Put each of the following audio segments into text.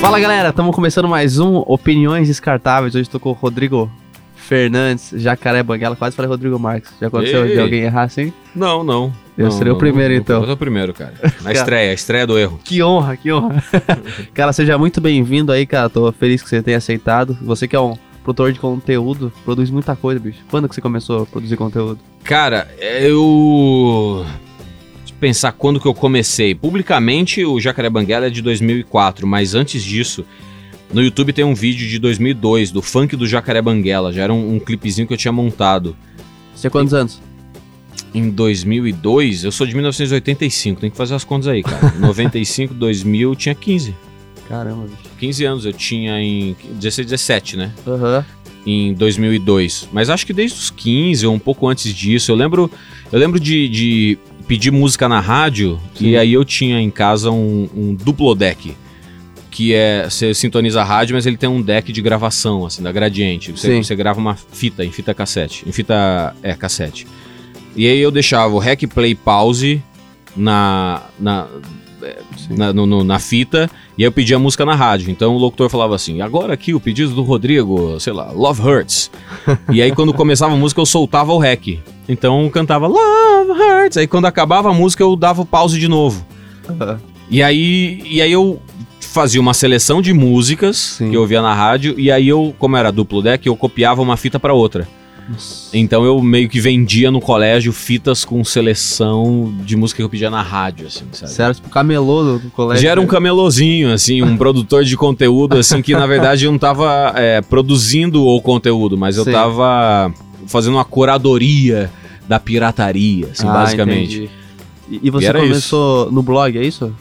Fala galera, estamos começando mais um Opiniões Descartáveis. Hoje estou com o Rodrigo Fernandes, Jacaré Banguela. Quase falei Rodrigo Marques. Já aconteceu Ei. de alguém errar assim? Não, não. Eu Não, serei o não, primeiro, não, então. Eu sou o primeiro, cara. Na estreia, a estreia do erro. Que honra, que honra. cara, seja muito bem-vindo aí, cara. Tô feliz que você tenha aceitado. Você que é um produtor de conteúdo, produz muita coisa, bicho. Quando que você começou a produzir conteúdo? Cara, eu. Pensar quando que eu comecei. Publicamente, o Jacaré Banguela é de 2004, mas antes disso, no YouTube tem um vídeo de 2002 do funk do Jacaré Banguela. Já era um, um clipezinho que eu tinha montado. Você tinha quantos anos? Em 2002, eu sou de 1985, tem que fazer as contas aí, cara. 95, 2000, eu tinha 15. Caramba, bicho. 15 anos, eu tinha em 16, 17, né? Aham. em 2002. Mas acho que desde os 15 ou um pouco antes disso. Eu lembro, eu lembro de, de pedir música na rádio Sim. e aí eu tinha em casa um, um duplo deck. Que é, você sintoniza a rádio, mas ele tem um deck de gravação, assim, da Gradiente. Você, você grava uma fita, em fita cassete. Em fita, é, cassete. E aí eu deixava o rec, play, pause na, na, na, no- na fita e aí eu pedia a música na rádio. Então o locutor falava assim: agora aqui o pedido do Rodrigo, sei lá, Love Hurts. e aí quando começava a música eu soltava o rec. Então eu cantava Love Hurts. Aí quando acabava a música eu dava o pause de novo. Aham. E aí, e aí eu fazia uma seleção de músicas Sim. que eu ouvia na rádio e aí eu, como era duplo deck, eu copiava uma fita pra outra. Nossa. Então eu meio que vendia no colégio fitas com seleção de música que eu pedia na rádio, assim, sabe? Você era tipo camelô do, colégio. Já era um né? camelozinho, assim, um produtor de conteúdo, assim, que na verdade eu não tava é, produzindo o conteúdo, mas eu Sim. tava fazendo uma curadoria da pirataria, assim, Ah, basicamente. entendi. E, e você E começou no blog, é isso?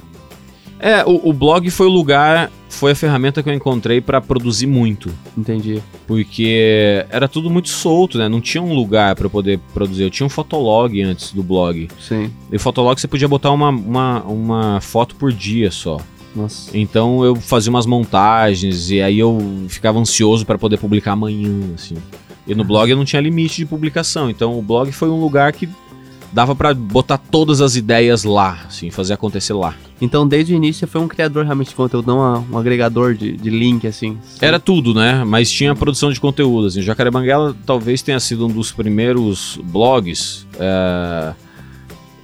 É, o, o blog foi o lugar, foi a ferramenta que eu encontrei pra produzir muito. Entendi. Porque era tudo muito solto, né? Não tinha um lugar pra eu poder produzir. Eu tinha um fotolog antes do blog. Sim. E o fotolog você podia botar uma, uma, uma foto por dia só. Nossa. Então eu fazia umas montagens e aí eu ficava ansioso para poder publicar amanhã, assim. E no blog eu não tinha limite de publicação, então o blog foi um lugar que dava para botar todas as ideias lá, assim, fazer acontecer lá. Então, desde o início, você foi um criador realmente de conteúdo, não uma- um agregador de, de link, assim. Era tudo, né? Mas tinha produção de conteúdo, assim. Jacaré Banguela talvez tenha sido um dos primeiros blogs é,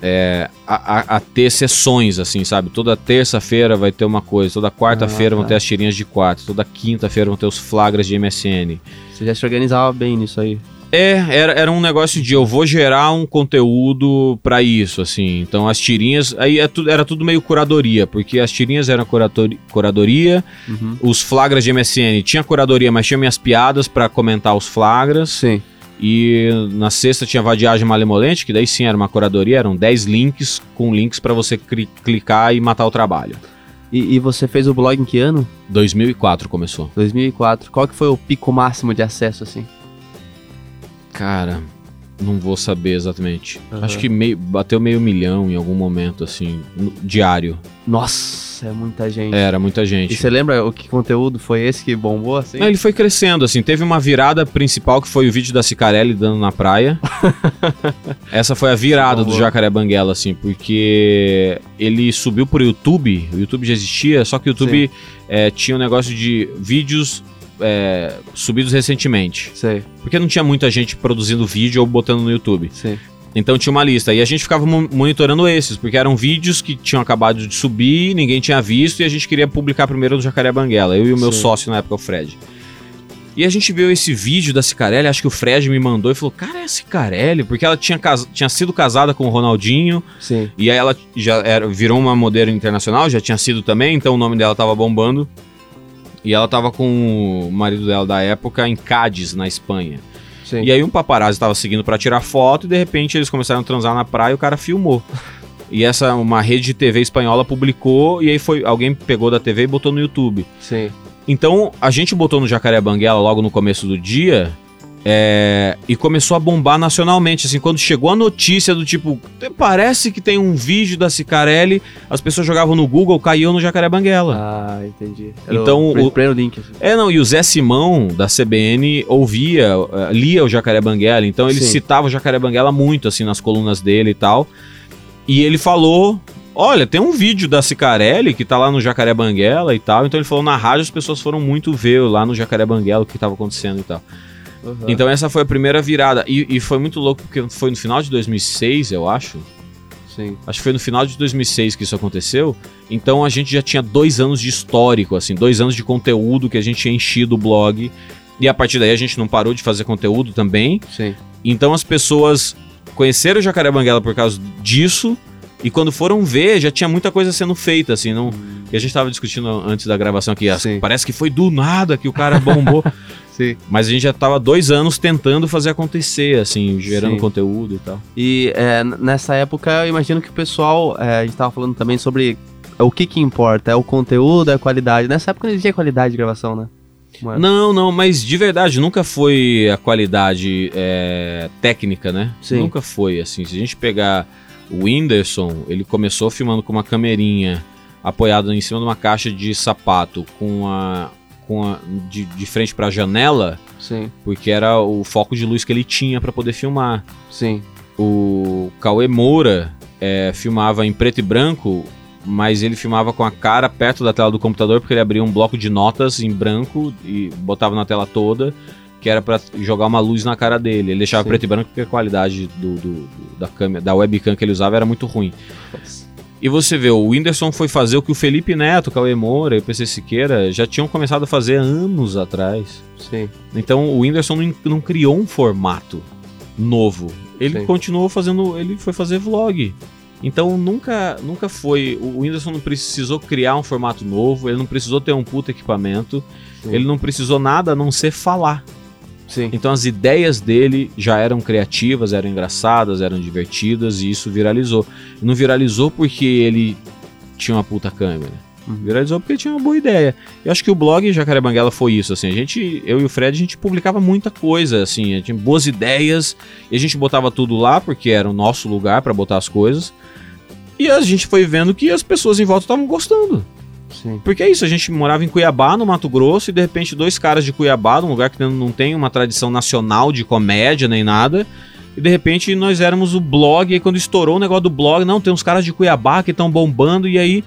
é, a, a- ter sessões, assim, sabe? Toda terça-feira vai ter uma coisa, toda quarta-feira Ah, vão tá. ter as tirinhas de quarto, toda quinta-feira vão ter os flagras de MSN. Você já se organizava bem nisso aí. É, era, era um negócio de eu vou gerar um conteúdo pra isso, assim. Então as tirinhas, aí é tudo- era tudo meio curadoria, porque as tirinhas eram curatori- curadoria, Uhum. os flagras de MSN tinha curadoria, mas tinha minhas piadas pra comentar os flagras. Sim. E na sexta tinha vadiagem malemolente, que daí sim era uma curadoria, eram 10 links com links pra você cli- clicar e matar o trabalho. E, e você fez o blog em que ano? 2004 começou. 2004. Qual que foi o pico máximo de acesso, assim? Cara, não vou saber exatamente. Aham. Acho que meio, bateu meio milhão em algum momento, assim, no- diário. Nossa, é muita gente. Era muita E gente. você lembra o que conteúdo foi esse que bombou, assim? Não, ele foi crescendo, assim. Teve uma virada principal que foi o vídeo da Cicarelli dando na praia. Essa foi a virada do. Jacaré Banguela, assim, porque ele subiu pro YouTube. O YouTube já existia, só que o YouTube eh, tinha um negócio de vídeos eh, subidos recentemente. Sei, Porque não tinha muita gente produzindo vídeo ou botando no YouTube. sei. Então tinha uma lista. E a gente ficava mo- monitorando esses, porque eram vídeos que tinham acabado de subir, ninguém tinha visto, e a gente queria publicar primeiro no Jacaré Banguela. Eu e o meu Sim. sócio na época, o Fred. E a gente viu esse vídeo da Cicarelli, acho que o Fred me mandou e falou: Cara, é a Cicarelli? Porque ela tinha, cas- tinha sido casada com o Ronaldinho, Sim. e aí ela já era- virou uma modelo internacional, já tinha sido também, então o nome dela tava bombando. E ela tava com o marido dela da época em Cádiz, na Espanha. Sim. E aí um paparazzi tava seguindo pra tirar foto e de repente eles começaram a transar na praia e o cara filmou. E essa uma rede de TV espanhola publicou e aí foi alguém pegou da TV e botou no YouTube. Sim. Então a gente botou no Jacaré Banguela logo no começo do dia é, e começou a bombar nacionalmente. Assim, quando chegou a notícia do tipo, parece que tem um vídeo da Cicarelli, as pessoas jogavam no Google, caiu no Jacaré Banguela. Ah, entendi. Então, o o- link. assim. É, não, e o Zé Simão, da CBN, ouvia, eh, lia o Jacaré Banguela, então ele Sim. citava o Jacaré Banguela muito, assim, nas colunas dele e tal. E ele falou Olha, tem um vídeo da Cicarelli que tá lá no Jacaré Banguela e tal. Então ele falou na rádio, as pessoas foram muito ver lá no Jacaré Banguela o que tava acontecendo e tal. Uhum. Então essa foi a primeira virada. E, e foi muito louco porque foi no final de 2006, eu acho. Sim. Acho que foi no final de 2006 que isso aconteceu. Então a gente já tinha dois anos de histórico, assim, dois anos de conteúdo que a gente tinha enchido o blog. E a partir daí a gente não parou de fazer conteúdo também. Sim. Então as pessoas conheceram o Jacaré Banguela por causa disso. E quando foram ver, já tinha muita coisa sendo feita, assim, não. E a gente tava discutindo antes da gravação aqui. Sim. Parece que foi do nada que o cara bombou. Sim. Mas a gente já tava dois anos tentando fazer acontecer, assim, gerando Sim. conteúdo e tal. E é, nessa época eu imagino que o pessoal. é, a gente tava falando também sobre o que que importa, é o conteúdo, é a qualidade. Nessa época não existia qualidade de gravação, né? Não é? Não, não, mas de verdade, nunca foi a qualidade é, técnica, né? Sim. Nunca foi, assim. Se a gente pegar o Whindersson, ele começou filmando com uma camerinha apoiada em cima de uma caixa de sapato com a. Com a de, de frente pra janela, Sim, porque era o foco de luz que ele tinha pra poder filmar. sim. O Cauê Moura é, filmava em preto e branco, mas ele filmava com a cara perto da tela do computador, porque ele abria um bloco de notas em branco e botava na tela toda, que era pra jogar uma luz na cara dele. Ele deixava Sim. preto e branco porque a qualidade do, do- do- da câmera, da webcam que ele usava era muito ruim. E você vê, o Whindersson foi fazer o que o Felipe Neto, o Cauê Moura e o PC Siqueira já tinham começado a fazer anos atrás. Sim, Então o Whindersson não, não criou um formato novo. Ele Sim. continuou fazendo. Ele foi fazer vlog. Então nunca, nunca foi. O Whindersson não precisou criar um formato novo, ele não precisou ter um puta equipamento, sim. ele não precisou nada a não ser falar. Sim, Então as ideias dele já eram criativas, eram engraçadas, eram divertidas e isso viralizou. Não viralizou porque ele tinha uma puta câmera. Uhum. Viralizou porque tinha uma boa ideia. Eu acho que o blog Jacaré Banguela foi isso, assim. A gente, eu e o Fred, a gente publicava muita coisa, assim. A gente tinha boas ideias e a gente botava tudo lá porque era o nosso lugar pra botar as coisas. E a gente foi vendo que as pessoas em volta estavam gostando. Sim. Porque é isso, a gente morava em Cuiabá, no Mato Grosso, e de repente dois caras de Cuiabá, num lugar que não- tem uma tradição nacional de comédia nem nada. E de repente nós éramos o blog, e aí quando estourou o negócio do blog, não, tem uns caras de Cuiabá que estão bombando, e aí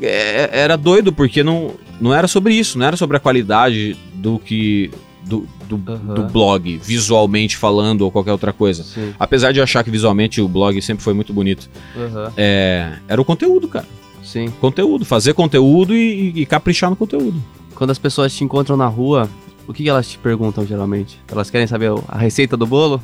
é, era doido, porque não, não era sobre isso, não era sobre a qualidade do que. do, do, Aham. do blog, visualmente falando ou qualquer outra coisa. Sim. Apesar de eu achar que visualmente o blog sempre foi muito bonito. Aham. É, era o conteúdo, cara. Sim. Conteúdo, fazer conteúdo e, e caprichar no conteúdo. Quando as pessoas te encontram na rua, o que elas te perguntam geralmente? Elas querem saber a receita do bolo?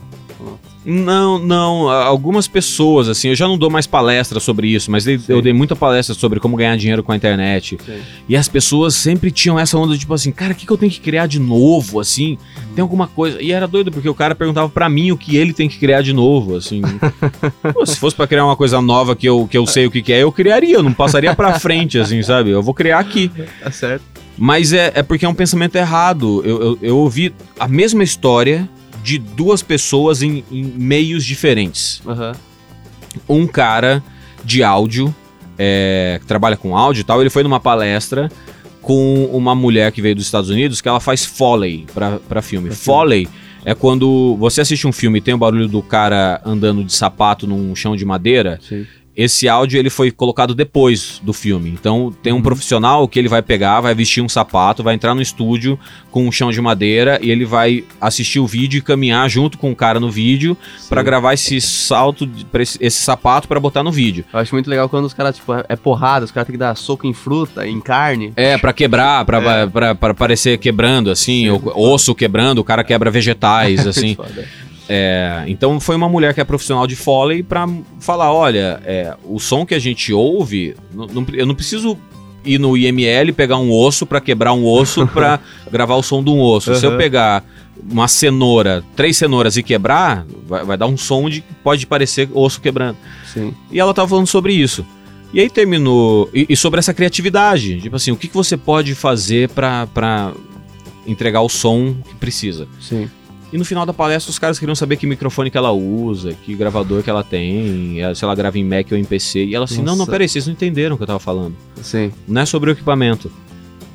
Não, não. Algumas pessoas, assim, eu já não dou mais palestra sobre isso, mas Sim. eu dei muita palestra sobre como ganhar dinheiro com a internet. Sim. E as pessoas sempre tinham essa onda, tipo assim, cara, o que, que eu tenho que criar de novo, assim? Tem alguma coisa. E era doido, porque o cara perguntava pra mim o que ele tem que criar de novo, assim. Pô, se fosse pra criar uma coisa nova que eu, que eu sei o que, que é, eu criaria, eu não passaria pra frente, assim, sabe? Eu vou criar aqui. Tá certo. Mas é, é porque é um pensamento errado. Eu, eu, eu ouvi a mesma história de duas pessoas em, em meios diferentes. Aham. Um cara de áudio, é, que trabalha com áudio e tal, ele foi numa palestra com uma mulher que veio dos Estados Unidos que ela faz foley pra, pra filme. Pra filme. foley é quando você assiste um filme e tem o barulho do cara andando de sapato num chão de madeira. Sim. Esse áudio ele foi colocado depois do filme. Então tem um Uhum. profissional que ele vai pegar, vai vestir um sapato, vai entrar no estúdio com um chão de madeira e ele vai assistir o vídeo e caminhar junto com o cara no vídeo pra Sim. gravar esse salto, pra esse, esse sapato pra botar no vídeo. Eu acho muito legal quando os caras, tipo, é- é porrada, os caras têm que dar soco em fruta, em carne. É, pra quebrar, pra, É. pra, pra parecer quebrando, assim, Sim. osso quebrando, o cara quebra vegetais, assim. É, então foi uma mulher que é profissional de Foley pra falar, olha, é, o som que a gente ouve, não- não- eu não preciso ir no IML pegar um osso pra quebrar um osso pra gravar o som de um osso. Se eu pegar uma cenoura, três cenouras e quebrar, vai, vai dar um som de que pode parecer osso quebrando. Sim. E ela tava falando sobre isso. E aí terminou. E, e sobre essa criatividade. Tipo assim, o que, que você pode fazer pra entregar o som que precisa. Sim. E no final da palestra os caras queriam saber que microfone que ela usa, que gravador que ela tem, eh, se ela grava em Mac ou em PC. E ela assim, não, não, Nossa. peraí, vocês não entenderam o que eu tava falando. Sim. Não é sobre o equipamento.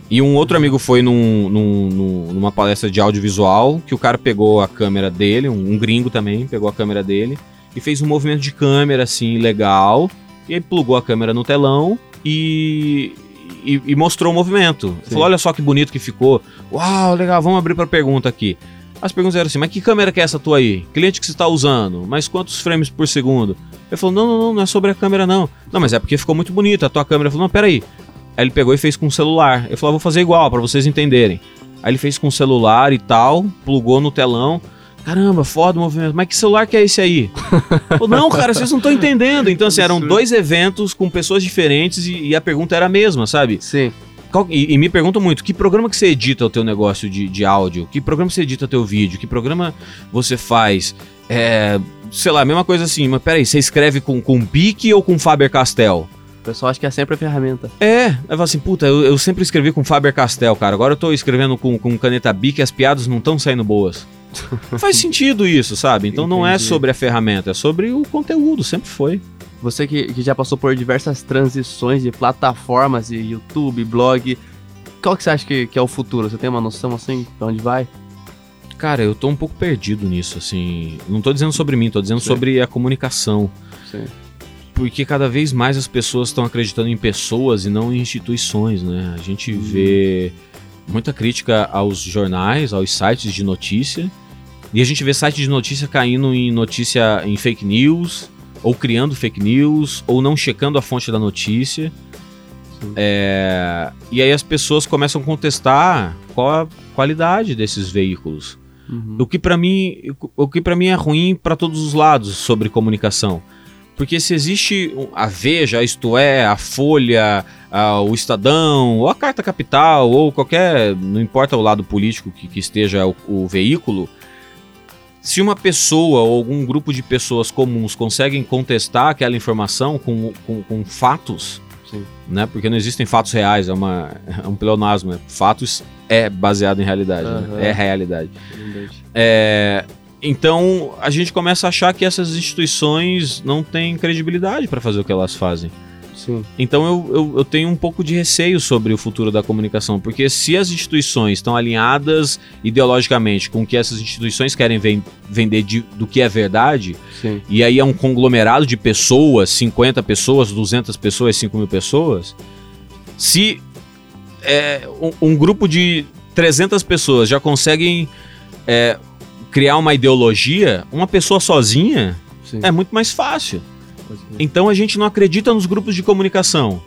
E um outro amigo foi num- num- num- numa palestra de audiovisual, que o cara pegou a câmera dele, um, um gringo também, pegou a câmera dele, e fez um movimento de câmera, assim, legal. E aí plugou a câmera no telão e, e, e mostrou o movimento. Sim. Falou, olha só que bonito que ficou. Uau, legal, vamos abrir pra pergunta aqui. As perguntas eram assim, mas que câmera que é essa tua aí? Cliente que você está usando? Mas quantos frames por segundo? Ele falou, não, não, não, não é sobre a câmera não. Não, mas é porque ficou muito bonita a tua câmera. Ele falou, não, peraí. Aí ele pegou e fez com o celular. Ele falou, ah, vou fazer igual pra vocês entenderem. Aí ele fez com o celular e tal, plugou no telão. Caramba, foda o movimento. Mas que celular que é esse aí? Falou, não, cara, vocês não estão entendendo. Então, assim, eram dois eventos com pessoas diferentes e, e a pergunta era a mesma, sabe? Sim. Qual- e, e me perguntam muito, que programa que você edita o teu negócio de, de áudio? Que programa você edita o teu vídeo? Que programa você faz? É, sei lá, mesma coisa assim, mas peraí, você escreve com, com Pique ou com Faber-Castell? O pessoal acha que é sempre a ferramenta. É, aí fala assim, puta, eu, eu sempre escrevi com Faber-Castell, cara, agora eu tô escrevendo com, com caneta Bic e as piadas não estão saindo boas. Faz sentido isso, sabe? Então não é Entendi. sobre a ferramenta, é sobre o conteúdo, sempre foi. Você que, que já passou por diversas transições de plataformas, de YouTube, blog, qual que você acha que, que é o futuro? Você tem uma noção assim pra onde vai? Cara, eu tô um pouco perdido nisso, assim. Não tô dizendo sobre mim, tô dizendo Sim. sobre a comunicação. Sim. Porque cada vez mais as pessoas estão acreditando em pessoas e não em instituições, né? A gente Hum. vê muita crítica aos jornais, aos sites de notícia. E a gente vê site de notícia caindo em notícia em fake news, ou criando fake news, ou não checando a fonte da notícia. É, E aí as pessoas começam a contestar qual a qualidade desses veículos. Uhum. O que pra mim, o que para mim é ruim pra todos os lados sobre comunicação. Porque se existe a Veja, isto é, a Folha, a- o Estadão, ou a Carta Capital, ou qualquer, não importa o lado político que, que esteja o, o veículo, se uma pessoa ou algum grupo de pessoas comuns conseguem contestar aquela informação com, com, com fatos, Sim. né? Porque não existem fatos reais, é, uma, é um pleonasmo. né? Fatos é baseado em realidade, né? Aham. é realidade. É, então a gente começa a achar que essas instituições não têm credibilidade para fazer o que elas fazem. Sim. Então eu, eu, eu tenho um pouco de receio sobre o futuro da comunicação, porque se as instituições estão alinhadas ideologicamente com o que essas instituições querem ven- vender de- do que é verdade, Sim. e aí é um conglomerado de pessoas, 50 pessoas, 200 pessoas, 5 mil pessoas. Se é, um, um grupo de 300 pessoas já conseguem é, criar uma ideologia, uma pessoa sozinha Sim. é muito mais fácil. Então a gente não acredita nos grupos de comunicação.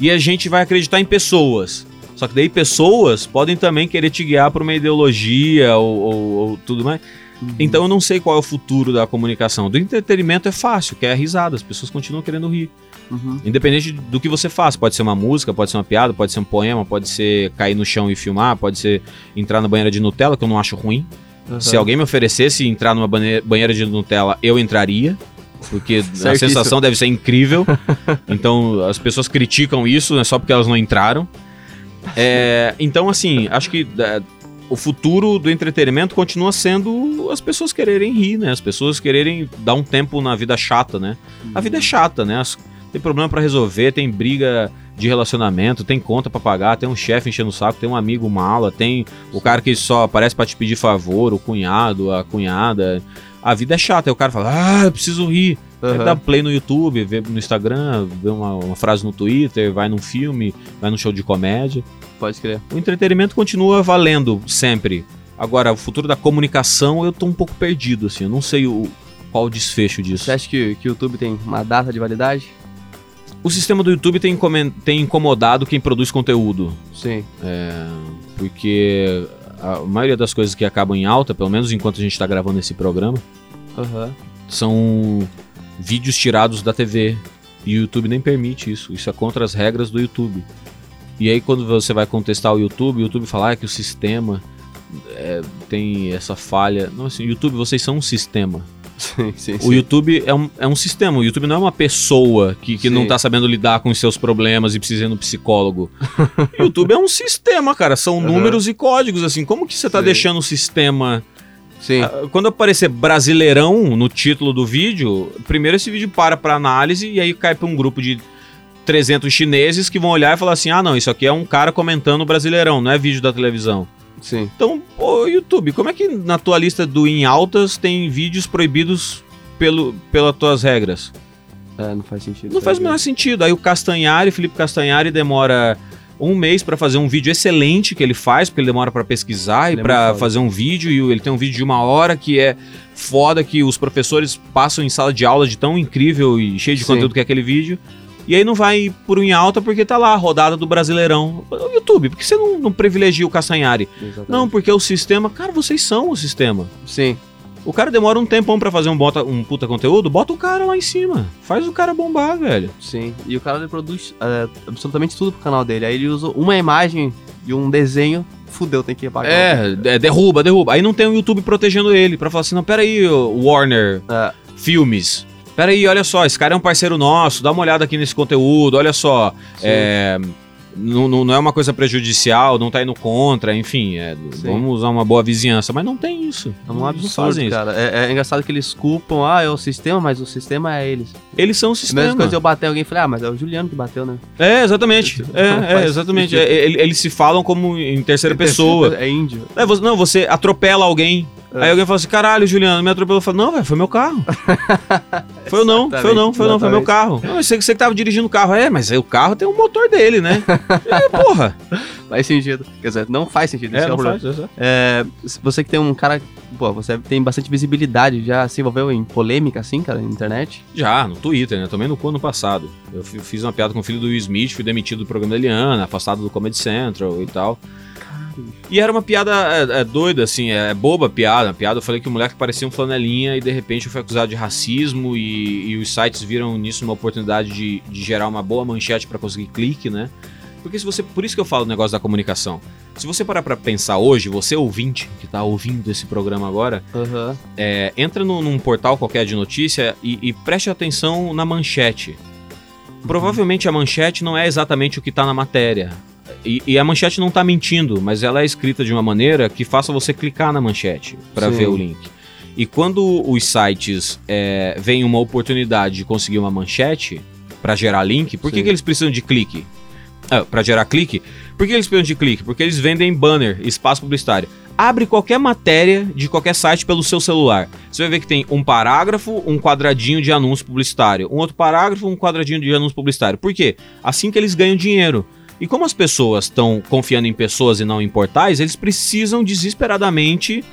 E a gente vai acreditar em pessoas. Só que daí pessoas podem também querer te guiar para uma ideologia ou, ou- ou tudo mais. Uhum. Então eu não sei qual é o futuro da comunicação. Do entretenimento é fácil, que é a risada. As pessoas continuam querendo rir. Uhum. Independente do que você faz. Pode ser uma música, pode ser uma piada, pode ser um poema, pode ser cair no chão e filmar, pode ser entrar na banheira de Nutella, que eu não acho ruim. Uhum. Se alguém me oferecesse entrar numa banheira de Nutella, eu entraria. Porque a sensação deve ser incrível. Então as pessoas criticam isso, né, só porque elas não entraram. É, então, assim, acho que é, o futuro do entretenimento continua sendo as pessoas quererem rir, né? As pessoas quererem dar um tempo na vida chata, né? A vida é chata, né? As- tem problema pra resolver, tem briga de relacionamento, tem conta pra pagar, tem um chefe enchendo o saco, tem um amigo mala, tem o cara que só aparece pra te pedir favor, o cunhado, a cunhada. A vida é chata, aí o cara fala, ah, eu preciso rir. Aí Uhum. dá play no YouTube, vê no Instagram, vê uma, uma frase no Twitter, vai num filme, vai num show de comédia. Pode crer. O entretenimento continua valendo sempre. Agora, o futuro da comunicação eu tô um pouco perdido, assim, eu não sei o, qual o desfecho disso. Você acha que, que o YouTube tem uma data de validade? O sistema do YouTube tem, tem incomodado quem produz conteúdo. Sim. É, porque a maioria das coisas que acabam em alta, pelo menos enquanto a gente está gravando esse programa, Aham. são vídeos tirados da TV. E o YouTube nem permite isso. Isso é contra as regras do YouTube. E aí quando você vai contestar o YouTube, o YouTube fala ah, que o sistema é, tem essa falha. Não, assim, YouTube, vocês são um sistema. Sim, sim, O. YouTube é um, é um sistema. O YouTube não é uma pessoa que, que não tá sabendo lidar com os seus problemas e precisa ir no psicólogo. o YouTube é um sistema, cara. São Aham. números e códigos, assim. Como que você tá Sim. deixando o sistema... Sim. Ah, Quando aparecer Brasileirão no título do vídeo, primeiro esse vídeo para pra análise e aí cai pra um grupo de 300 chineses que vão olhar e falar assim, ah não, isso aqui é um cara comentando Brasileirão, não é vídeo da televisão. Sim. Então, pô, YouTube, como é que na tua lista do em altas tem vídeos proibidos pelo, pelas tuas regras? É, não faz sentido. Não faz o menor sentido. Aí o Castanhari, Felipe Castanhari, demora um mês pra fazer um vídeo excelente que ele faz, porque ele demora pra pesquisar Ele e é foda. fazer um vídeo. E ele tem um vídeo de uma hora que é foda, que os professores passam em sala de aula de tão incrível e cheio de Sim. conteúdo que é aquele vídeo. E aí não vai por um em alta porque tá lá a rodada do Brasileirão. O YouTube, por que você não, não privilegia o Castanhari? Exatamente. Não, porque o sistema. Cara, vocês são o sistema. Sim. O cara demora um tempão pra fazer um, bota, um puta conteúdo, bota o cara lá em cima. Faz o cara bombar, velho. Sim, e o cara produz é, absolutamente tudo pro canal dele. Aí ele usa uma imagem de um desenho, fudeu, tem que apagar. É, é, derruba, derruba. Aí não tem o YouTube protegendo ele pra falar assim: não, peraí, Warner É, Filmes. Peraí, olha só, esse cara é um parceiro nosso, dá uma olhada aqui nesse conteúdo, olha só. É, não, não, não é uma coisa prejudicial, não tá indo contra, enfim, é, vamos usar uma boa vizinhança. Mas não tem isso. É um absurdo, fazem isso. cara. É, é engraçado que eles culpam, ah, é o sistema, mas o sistema é eles. Eles são o A mesma sistema. coisa eu bater alguém e falei, ah, mas é o Juliano que bateu, né? É, exatamente. É, é, exatamente. É, ele- eles se falam como em terceira pessoa. É índio. É, não, você atropela alguém. É. Aí alguém fala assim, caralho, Juliano, me atropelou. Eu falo, não, velho, foi meu carro. foi eu não, foi eu não, foi eu não, foi meu carro. Não, você, você que tava dirigindo o carro. É, mas o carro tem um motor dele, né? é, porra. Faz sentido. Quer dizer, não faz sentido. esse É, é o não problema. faz. É, você que tem um cara. Pô, você tem bastante visibilidade, já se envolveu em polêmica assim, cara, na internet? Já, no Twitter, né? Tomei no ano passado. Eu fi- fiz uma piada com o filho do Will Smith, fui demitido do programa da Eliana, afastado do Comedy Central e tal. E era uma piada é, é, doida, assim, é, boba a piada. A piada, eu falei que o moleque parecia um flanelinha e de repente fui acusado de racismo e, e os sites viram nisso uma oportunidade de, de gerar uma boa manchete pra conseguir clique, né? Porque se você. Por isso que eu falo o negócio da comunicação. Se você parar pra pensar hoje, você ouvinte que tá ouvindo esse programa agora, Aham. é, entra num, num portal qualquer de notícia e, e preste atenção na manchete. Provavelmente a manchete não é exatamente o que tá na matéria. E, e a manchete não tá mentindo, mas ela é escrita de uma maneira que faça você clicar na manchete para ver o link. E quando os sites é, veem uma oportunidade de conseguir uma manchete para gerar link, por que, que eles precisam de clique? Ah, para gerar clique? Por que eles precisam de clique? Porque eles vendem banner, espaço publicitário. Abre qualquer matéria de qualquer site pelo seu celular. Você vai ver que tem um parágrafo, um quadradinho de anúncio publicitário. Um outro parágrafo, um quadradinho de anúncio publicitário. Por quê? Assim que eles ganham dinheiro. E como as pessoas estão confiando em pessoas e não em portais, eles precisam desesperadamente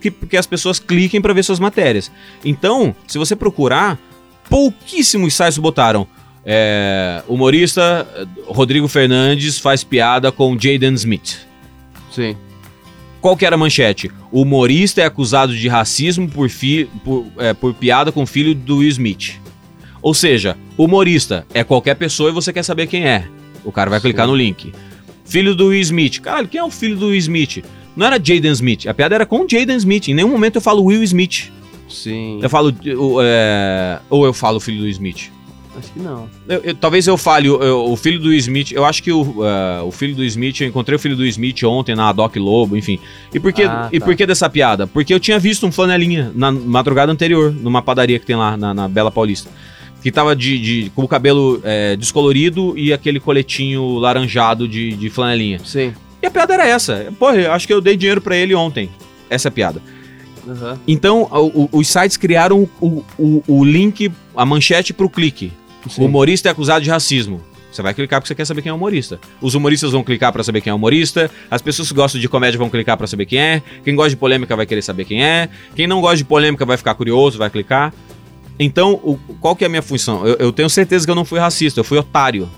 que, que as pessoas cliquem para ver suas matérias. Então, se você procurar, pouquíssimos sites botaram. é, humorista eh, Rodrigo Fernandes faz piada com Jaden Smith. Sim. Qual que era a manchete? O humorista é acusado de racismo por, fi, por, é, por piada com o filho do Will Smith. Ou seja, humorista é qualquer pessoa e você quer saber quem é. O cara vai Sim. clicar no link. Filho do Will Smith. Caralho, quem é o filho do Will Smith? Não era Jaden Smith. A piada era com Jaden Smith. Em nenhum momento eu falo Will Smith. Sim. Eu falo. o, é, ou eu falo filho do Smith. Acho que não. Eu- eu- talvez eu fale o, eu- o filho do Smith. Eu acho que o, é, o filho do Smith, eu encontrei o filho do Smith ontem na Doc Lobo, enfim. E por que, Ah, e tá. por que dessa piada? Porque eu tinha visto um flanelinha na madrugada anterior, numa padaria que tem lá na, na Bela Paulista. Que tava de, de- com o cabelo é, descolorido e aquele coletinho laranjado de, de flanelinha. Sim. E a piada era essa. Porra, eu acho que eu dei dinheiro pra ele ontem. Essa é a piada. Aham. Então, o- o- os sites criaram o, o- link, a manchete pro clique. Sim. O humorista é acusado de racismo. Você vai clicar porque você quer saber quem é o humorista. Os humoristas vão clicar pra saber quem é o humorista. As pessoas que gostam de comédia vão clicar pra saber quem é. Quem gosta de polêmica vai querer saber quem é. Quem não gosta de polêmica vai ficar curioso, vai clicar. Então, o- qual que é a minha função? Eu, eu tenho certeza que eu não fui racista, eu fui otário.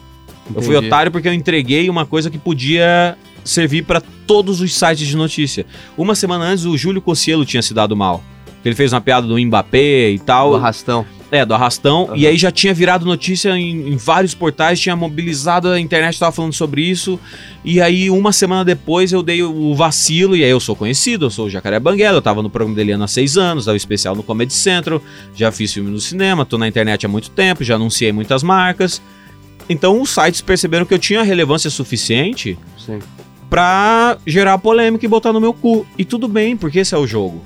Eu fui Entendi. otário porque eu entreguei uma coisa que podia servir pra todos os sites de notícia. Uma semana antes, o Júlio Cossielo tinha se dado mal. Ele fez uma piada do Mbappé e tal. O arrastão. É, do arrastão. Aham. E aí já tinha virado notícia em, em vários portais, tinha mobilizado, a internet tava falando sobre isso. E aí, uma semana depois, eu dei o vacilo, e aí eu sou conhecido, eu sou o Jacaré Banguela, eu tava no programa dele há seis anos, dava especial no Comedy Central, já fiz filme no cinema, tô na internet há muito tempo, já anunciei muitas marcas. Então os sites perceberam que eu tinha relevância suficiente Sim. pra gerar polêmica e botar no meu cu. E tudo bem, porque esse é o jogo.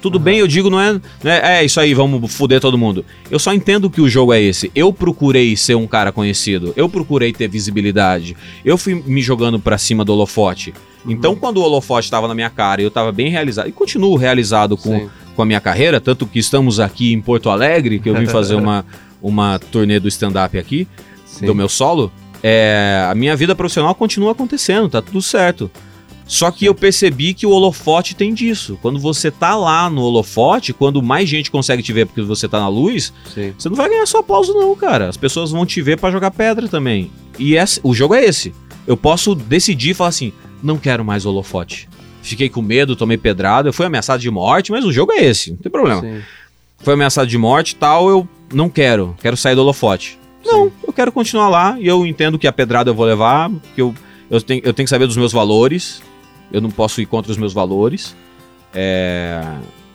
Tudo Aham. bem, eu digo, não é, não é. É isso aí, vamos foder todo mundo. Eu só entendo que o jogo é esse. Eu procurei ser um cara conhecido. Eu procurei ter visibilidade. Eu fui me jogando pra cima do holofote. Então, quando o holofote tava na minha cara e eu tava bem realizado, e continuo realizado com, Sim. com a minha carreira, tanto que estamos aqui em Porto Alegre, que eu vim fazer uma, uma turnê do stand-up aqui, Sim. do meu solo, é, a minha vida profissional continua acontecendo, tá tudo certo. Só que eu percebi que o holofote tem disso. Quando você tá lá no holofote, quando mais gente consegue te ver porque você tá na luz, Sim. você não vai ganhar só aplauso, não, cara. As pessoas vão te ver pra jogar pedra também. E esse- o jogo é esse. Eu posso decidir e falar assim: não quero mais holofote. Fiquei com medo, tomei pedrada, eu fui ameaçado de morte, mas o jogo é esse, não tem problema. Sim. Foi ameaçado de morte e tal, eu não quero, quero sair do holofote. Não, eu quero continuar lá e eu entendo que a pedrada eu vou levar, que eu, eu, tenho, eu tenho que saber dos meus valores, eu não posso ir contra os meus valores. É...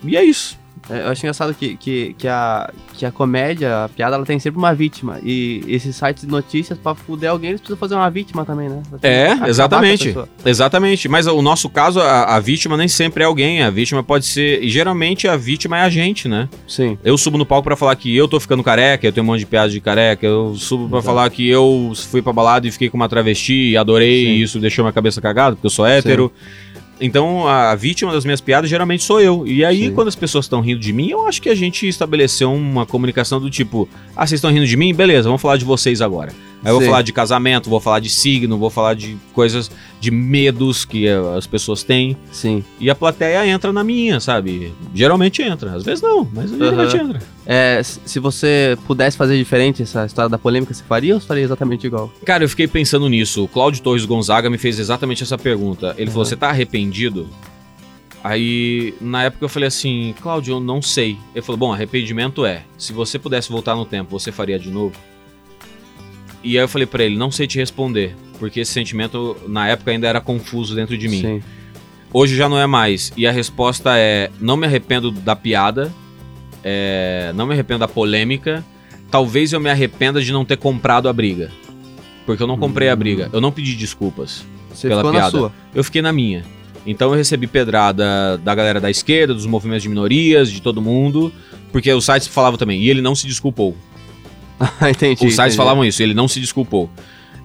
E é isso. É, Eu acho engraçado que, que, que, a, que a comédia, a piada, ela tem sempre uma vítima. E esses sites de notícias, pra fuder alguém, eles precisam fazer uma vítima também, né? É, exatamente. Exatamente. Mas o nosso caso, a, a vítima nem sempre é alguém. A vítima pode ser. E geralmente a vítima é a gente, né? Sim. Eu subo no palco pra falar que eu tô ficando careca, eu tenho um monte de piada de careca. Eu subo pra Exato. falar que eu fui pra balada e fiquei com uma travesti e adorei Sim. e isso deixou minha cabeça cagada, porque eu sou hétero. Então a vítima das minhas piadas geralmente sou eu. E aí, Sim. quando as pessoas estão rindo de mim, eu acho que a gente estabeleceu uma comunicação do tipo: ah, vocês estão rindo de mim? Beleza, vamos falar de vocês agora. Aí eu vou falar de casamento, vou falar de signo, vou falar de coisas, de medos que eh, as pessoas têm. Sim. E a plateia entra na minha, sabe? Geralmente entra. Às vezes não, mas geralmente entra. É, se você pudesse fazer diferente essa história da polêmica, você faria ou você faria exatamente igual? Cara, eu fiquei pensando nisso. O Cláudio Torres Gonzaga me fez exatamente essa pergunta. Ele falou: Uhum. Você tá arrependido? Aí, na época, eu falei assim: Cláudio, eu não sei. Ele falou: Bom, arrependimento é. Se você pudesse voltar no tempo, você faria de novo? E aí eu falei pra ele: Não sei te responder. Porque esse sentimento, na época, ainda era confuso dentro de mim. Sim. Hoje já não é mais. E a resposta é: não me arrependo da piada, é, não me arrependo da polêmica. Talvez eu me arrependa de não ter comprado a briga. Porque eu não comprei a Hum. briga, eu não pedi desculpas. Você Pela piada. sua. Eu fiquei na minha. Então eu recebi pedrada da galera da esquerda, dos movimentos de minorias, de todo mundo. Porque os sites falavam também, e ele não se desculpou. entendi. Os sites entendi. falavam isso, ele não se desculpou.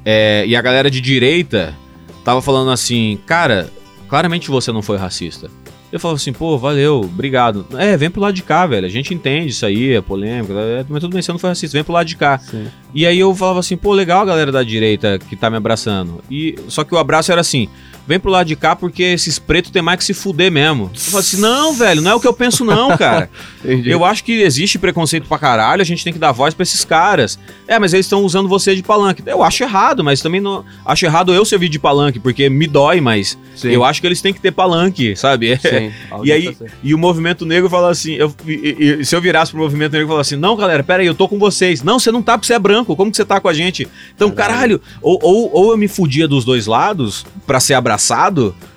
É, e a galera de direita tava falando assim, cara, claramente você não foi racista. Eu falava assim, pô, valeu, obrigado. É, vem pro lado de cá, velho. A gente entende isso aí, é polêmica, é, mas tudo bem, você não foi racista, vem pro lado de cá. Sim. E aí eu falava assim, pô, legal a galera da direita que tá me abraçando. E só que o abraço era assim, vem pro lado de cá porque esses pretos tem mais que se fuder mesmo. Eu falava assim, não, velho, não é o que eu penso não, cara. Eu acho que existe preconceito pra caralho, a gente tem que dar voz pra esses caras. É, mas eles estão usando você de palanque. Eu acho errado, mas também não. Acho errado eu servir de palanque, porque me dói, mas Sim. eu acho que eles têm que ter palanque, sabe? Sim. E aí, e o movimento negro fala assim: eu- e- e- se eu virasse pro movimento negro e falar assim, não, galera, pera aí, eu tô com vocês. Não, você não tá porque você é branco, como que você tá com a gente? Então, Caralho. caralho, ou, ou, ou eu me fudia dos dois lados pra ser abraçado,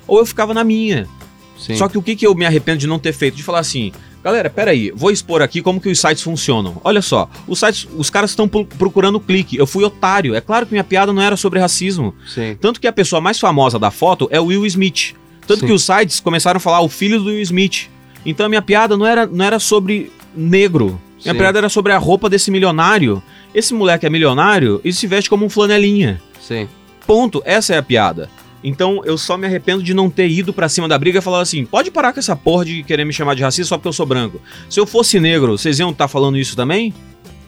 ou eu ficava na minha. Sim. Só que o que, que eu me arrependo de não ter feito? De falar assim, galera, peraí, vou expor aqui como que os sites funcionam. Olha só, os sites, os caras estão pro- procurando clique. Eu fui otário. É claro que minha piada não era sobre racismo. Sim. Tanto que a pessoa mais famosa da foto é o Will Smith. Tanto Sim. que os sites começaram a falar o filho do Will Smith. Então a minha piada não era, não era sobre negro. Minha Sim. piada era sobre a roupa desse milionário. Esse moleque é milionário e se veste como um flanelinha. Sim. Ponto. Essa é a piada. Então eu só me arrependo de não ter ido pra cima da briga e falar assim: pode parar com essa porra de querer me chamar de racista só porque eu sou branco. Se eu fosse negro, vocês iam estar falando isso também?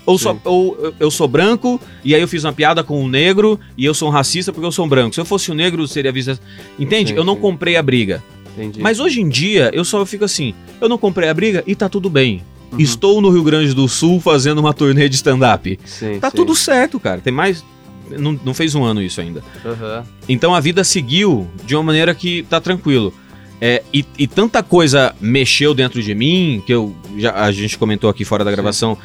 Ou, só, ou eu- sou branco e aí eu fiz uma piada com um negro e eu sou um racista porque eu sou um branco. Se eu fosse um negro, seria visto. Entende? Sim, eu não sim. comprei a briga. Entendi. Mas hoje em dia eu só fico assim: eu não comprei a briga e tá tudo bem. Uhum. Estou no Rio Grande do Sul fazendo uma turnê de stand-up. Tá sim. tudo certo, cara. Tem mais. Não, não fez um ano isso ainda. Aham. Então a vida seguiu de uma maneira que tá tranquilo. É, e, e tanta coisa mexeu dentro de mim, que eu já, a gente comentou aqui fora da gravação,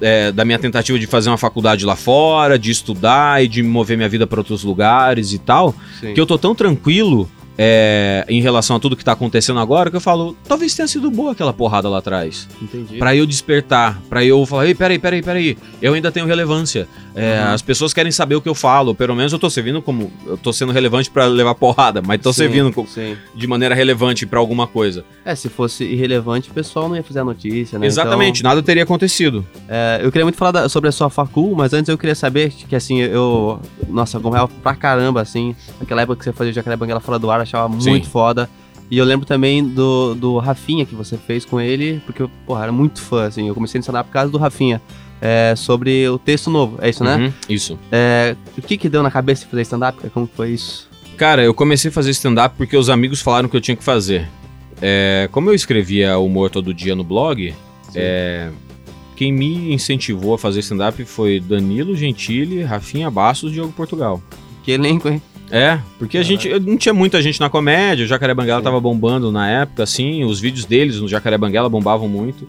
é, da minha tentativa de fazer uma faculdade lá fora, de estudar e de mover minha vida para outros lugares e tal, Sim. que eu tô tão tranquilo é, em relação a tudo que tá acontecendo agora que eu falo, talvez tenha sido boa aquela porrada lá atrás. Entendi. Pra eu despertar, pra eu falar, ei, peraí, peraí, peraí, eu ainda tenho relevância. É, Uhum. As pessoas querem saber o que eu falo, pelo menos eu tô servindo como. Eu tô sendo relevante pra levar porrada, mas tô Sim, servindo co- Sim. de maneira relevante pra alguma coisa. É, se fosse irrelevante, o pessoal não ia fazer a notícia, né? Exatamente, nada teria acontecido. Então, é, eu queria muito falar da- sobre a sua facul, mas antes eu queria saber que, assim, eu... Nossa, eu pra caramba, assim. Naquela época que você fazia o Jacaré Banguela fora do ar, eu achava Sim. muito foda. E eu lembro também do, do Rafinha que você fez com ele, porque eu, porra, era muito fã, assim. Eu comecei a ensinar por causa do Rafinha. é, sobre o texto novo, é isso, né? Uhum, isso. É, o que que deu na cabeça de fazer stand-up? Como foi isso? Cara, eu comecei a fazer stand-up porque os amigos falaram que eu tinha que fazer. É, como eu escrevia humor todo dia no blog, é, quem me incentivou a fazer stand-up foi Danilo Gentili, Rafinha Bastos e Diogo Portugal. Que elenco, hein? É, porque a gente não tinha muita gente na comédia, o Jacaré Banguela Sim. tava bombando na época, assim, os vídeos deles no Jacaré Banguela bombavam muito.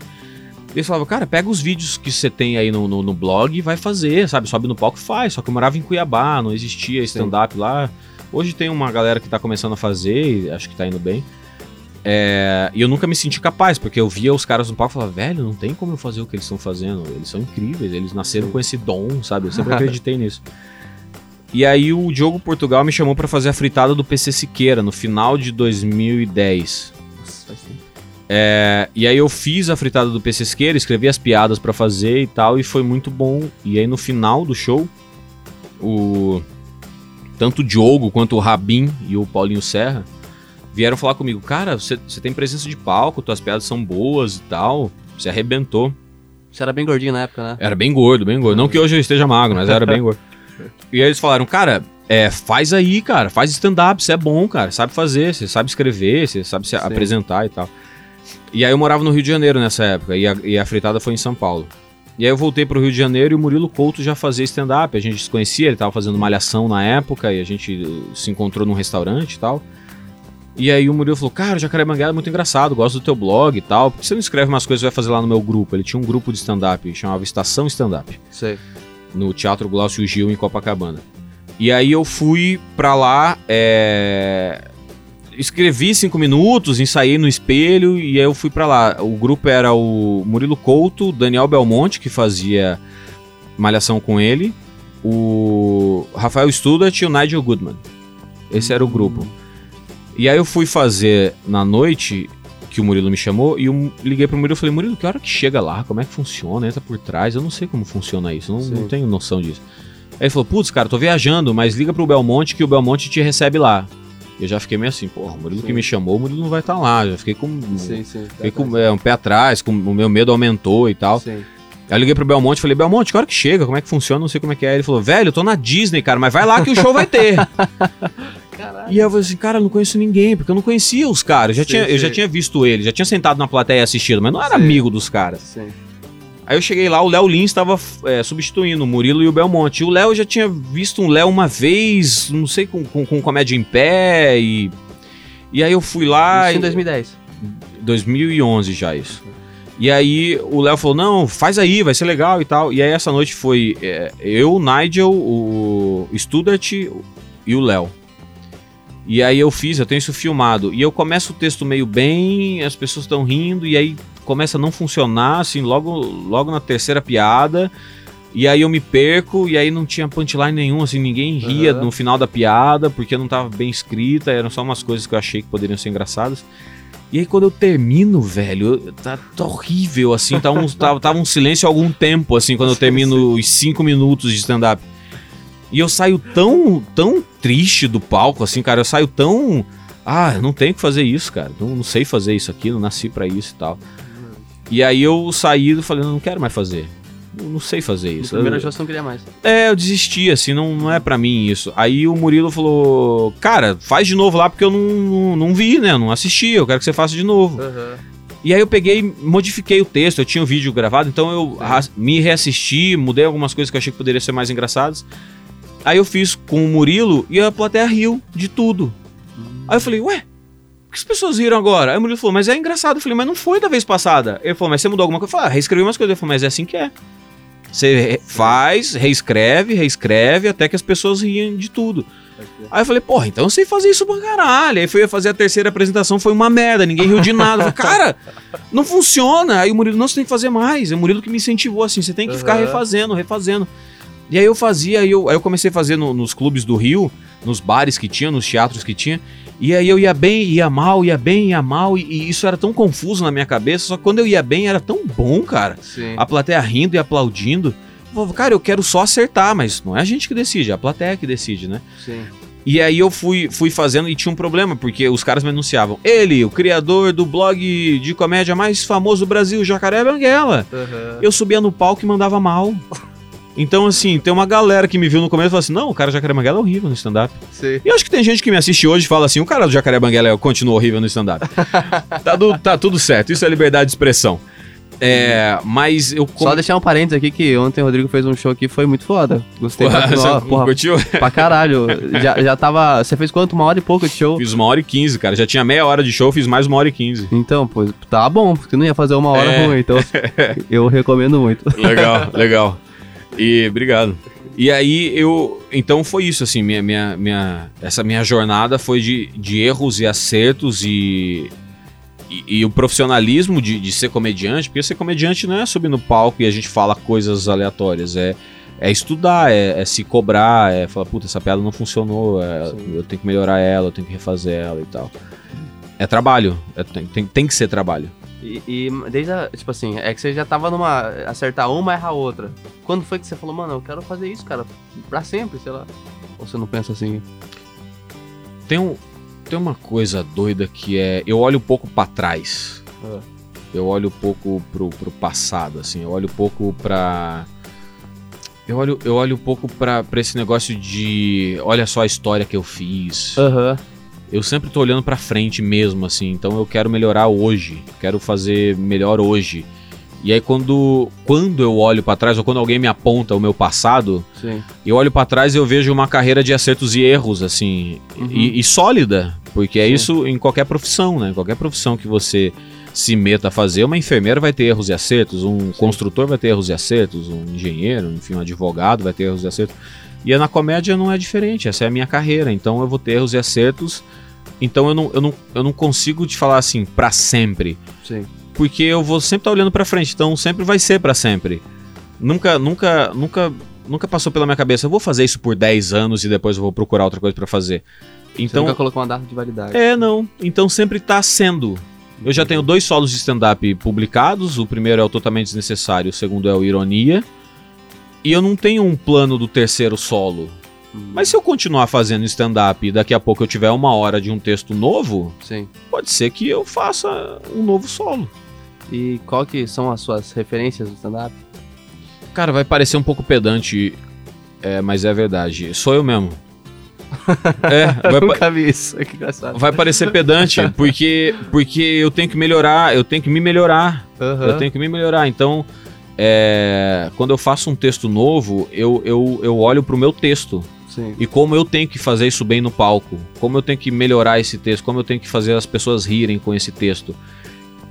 Eles falavam, cara, pega os vídeos que você tem aí no, no, no blog e vai fazer, sabe? Sobe no palco e faz. Só que eu morava em Cuiabá, não existia stand-up lá. Hoje tem uma galera que tá começando a fazer e acho que tá indo bem. É, e eu nunca me senti capaz, porque eu via os caras no palco e falava, velho, não tem como eu fazer o que eles estão fazendo. Eles são incríveis, eles nasceram com esse dom, sabe? Eu sempre acreditei nisso. E aí o Diogo Portugal me chamou pra fazer a fritada do PC Siqueira no final de 2010. Nossa, faz tempo. É, e aí eu fiz a fritada do PC Siqueira, escrevi as piadas pra fazer e tal, e foi muito bom. E aí no final do show, o tanto o Diogo quanto o Rabin e o Paulinho Serra vieram falar comigo, cara, você você tem presença de palco, tuas piadas são boas e tal, você arrebentou. Você era bem gordinho na época, né? Era bem gordo, bem gordo. Não que hoje eu esteja magro, mas era bem gordo. E aí eles falaram, cara, é, faz aí, cara, faz stand-up, você é bom, cara, sabe fazer, você sabe escrever, você sabe se Sim. apresentar e tal. E aí eu morava no Rio de Janeiro nessa época, e a, e a fritada foi em São Paulo. E aí eu voltei pro Rio de Janeiro e o Murilo Couto já fazia stand-up, a gente se conhecia, ele tava fazendo malhação na época, e a gente uh, se encontrou num restaurante e tal. E aí o Murilo falou, cara, o Jacaré Banguela é muito engraçado, gosto do teu blog e tal, por que você não escreve umas coisas e vai fazer lá no meu grupo? Ele tinha um grupo de stand-up, chamava Estação Stand-up Sei. No Teatro Glaucio Gil em Copacabana. E aí eu fui pra lá, é, escrevi cinco minutos, ensaiei no espelho e aí eu fui pra lá. O grupo era o Murilo Couto, Daniel Belmonte, que fazia malhação com ele, o Rafael Studart e o Nigel Goodman. Esse era o grupo. E aí eu fui fazer na noite que o Murilo me chamou e eu liguei pro Murilo e falei, Murilo, que hora que chega lá? Como é que funciona? Entra por trás? Eu não sei como funciona isso, não, não tenho noção disso. Aí ele falou, putz, cara, tô viajando, mas liga pro Belmonte que o Belmonte te recebe lá. Eu já fiquei meio assim, porra, o Murilo Sim. que me chamou, o Murilo não vai estar lá. Já fiquei com, Sim, sim. fiquei com é, um pé atrás, com, o meu medo aumentou e tal. Sim. Aí eu liguei pro Belmonte e falei, Belmonte, que hora que chega? Como é que funciona? Não sei como é que é. Ele falou, velho, eu tô na Disney, cara, mas vai lá que o show vai ter. Caralho. E eu falei assim, cara, eu não conheço ninguém, porque eu não conhecia os caras. Já Sim, tinha, eu já sim. tinha visto ele, já tinha sentado na plateia e assistido, mas não era Sim. amigo dos caras. Sim. Aí eu cheguei lá, o Léo Lins estava é, substituindo o Murilo e o Belmonte. E o Léo eu já tinha visto um Léo uma vez, não sei, com, com, com comédia em pé e. E aí eu fui lá. Isso em e- 2010. 2011 já isso. E aí o Léo falou, não, faz aí, vai ser legal e tal. E aí essa noite foi é, eu, o Nigel, o Studart e o Léo. E aí eu fiz, eu tenho isso filmado. E eu começo o texto meio bem, as pessoas estão rindo, e aí começa a não funcionar, assim, logo, logo na terceira piada. E aí eu me perco, e aí não tinha punchline nenhum, assim, ninguém ria Aham. no final da piada, porque não tava bem escrita, eram só umas coisas que eu achei que poderiam ser engraçadas. E aí quando eu termino, velho, tá, tá horrível, assim, tá um, tava, tava um silêncio há algum tempo, assim, quando eu termino os cinco minutos de stand-up. E eu saio tão, tão triste do palco, assim, cara, eu saio tão... Ah, eu não tenho que fazer isso, cara, não, não sei fazer isso aqui, não nasci pra isso e tal. E aí eu saí e falei, não quero mais fazer. Não, não sei fazer isso. Eu- show você não queria mais. é, eu desisti, assim, não, não é pra mim isso. Aí o Murilo falou, cara, faz de novo lá porque eu não, não, não vi, né? Eu não assisti, eu quero que você faça de novo. E aí eu peguei, modifiquei o texto, eu tinha o vídeo gravado, então eu me reassisti, mudei algumas coisas que eu achei que poderiam ser mais engraçadas. Aí eu fiz com o Murilo e a plateia riu de tudo. Aí eu falei, ué, por que as pessoas riram agora? Aí o Murilo falou, mas é engraçado. Eu falei, mas não foi da vez passada. Ele falou, mas você mudou alguma coisa? Eu falei, ah, reescrevi umas coisas. Ele falou, mas é assim que é. Você re- faz, reescreve, reescreve, até que as pessoas riem de tudo. Aí eu falei, porra, então eu sei fazer isso pra caralho. Aí fui fazer a terceira apresentação, foi uma merda, ninguém riu de nada. Eu falei, cara, não funciona. Aí o Murilo, não, você tem que fazer mais. É o Murilo que me incentivou assim, você tem que ficar Aham. refazendo, refazendo. E aí eu fazia, aí eu, aí eu comecei a fazer no- nos clubes do Rio, nos bares que tinha, nos teatros que tinha. E aí eu ia bem, ia mal, ia bem, ia mal. E, e isso era tão confuso na minha cabeça. Só que quando eu ia bem era tão bom, cara. Sim. A plateia rindo e aplaudindo. Eu falava, cara, eu quero só acertar, mas não é a gente que decide, é a plateia que decide, né? Sim. E aí eu fui, fui fazendo e tinha um problema, porque os caras me anunciavam. Ele, o criador do blog de comédia mais famoso do Brasil, Jacaré Banguela. Aham. Eu subia no palco e mandava mal. Então, assim, tem uma galera que me viu no começo e falou assim: não, o cara do Jacaré Banguela é horrível no stand-up. Sim. E eu acho que tem gente que me assiste hoje e fala assim: o cara do Jacaré Banguela continua horrível no stand-up. tá, tá tudo certo, isso é liberdade de expressão. É, mas eu. Só deixar um parênteses aqui que ontem o Rodrigo fez um show aqui foi muito foda. Gostei pra, Você ó, porra, curtiu? pra caralho. Já, já tava. Você fez quanto? Uma hora e pouco de show? Fiz uma hora e quinze, cara. Já tinha meia hora de show, fiz mais uma hora e quinze. Então, pois tá bom, porque não ia fazer uma hora É. ruim, então eu recomendo muito. Legal, legal. E obrigado. E aí eu. Então foi isso, assim, minha, minha, minha, essa minha jornada foi de, de erros e acertos e. E, e o profissionalismo de, de ser comediante, porque ser comediante não é subir no palco e a gente fala coisas aleatórias, é, é estudar, é, é se cobrar, é falar, puta, essa piada não funcionou, é, eu tenho que melhorar ela, eu tenho que refazer ela e tal. É trabalho, é- tem, tem, tem que ser trabalho. E, e desde a, tipo assim, é que você já tava numa. acertar uma, errar outra. Quando foi que você falou, mano, eu quero fazer isso, cara, pra sempre, sei lá. Ou você não pensa assim? Tem, um, tem uma coisa doida que é. Eu olho um pouco pra trás. Ah. Eu olho um pouco pro, pro passado, assim. Eu olho um pouco pra. Eu olho, eu olho um pouco pra, pra esse negócio de. Olha só a história que eu fiz. Aham. Eu sempre tô olhando pra frente mesmo, assim. Então eu quero melhorar hoje. Quero fazer melhor hoje. E aí quando, quando eu olho pra trás, ou quando alguém me aponta o meu passado, Sim. eu olho pra trás e eu vejo uma carreira de acertos e erros, assim, Uhum. e, e sólida, porque é Sim. isso em qualquer profissão, né? Qualquer profissão que você se meta a fazer, uma enfermeira vai ter erros e acertos, um construtor vai ter erros e acertos, um engenheiro, enfim, um advogado vai ter erros e acertos. E na comédia não é diferente, essa é a minha carreira, então eu vou ter erros e acertos. Então eu não, eu não, eu não consigo te falar assim, pra sempre Sim. porque eu vou sempre estar olhando pra frente, então sempre vai ser pra sempre. Nunca, nunca, nunca, nunca passou pela minha cabeça, eu vou fazer isso por 10 anos e depois eu vou procurar outra coisa pra fazer. Você Então, nunca colocou uma data de validade. é, não. Então sempre tá sendo. Eu já tenho dois solos de stand-up publicados, o primeiro é o Totalmente Desnecessário, o segundo é o Ironia. E eu não tenho um plano do terceiro solo. Mas se eu continuar fazendo stand-up e daqui a pouco eu tiver uma hora de um texto novo, Sim. pode ser que eu faça um novo solo. E qual que são as suas referências do stand-up? Cara, vai parecer um pouco pedante, é, mas é verdade. Sou eu mesmo. É, vai, nunca vi isso, engraçado. vai parecer pedante, porque, porque eu tenho que melhorar, eu tenho que me melhorar. Aham. Eu tenho que me melhorar. Então, é, quando eu faço um texto novo, eu, eu, eu olho pro meu texto. Sim. E como eu tenho que fazer isso bem no palco. Como eu tenho que melhorar esse texto. Como eu tenho que fazer as pessoas rirem com esse texto.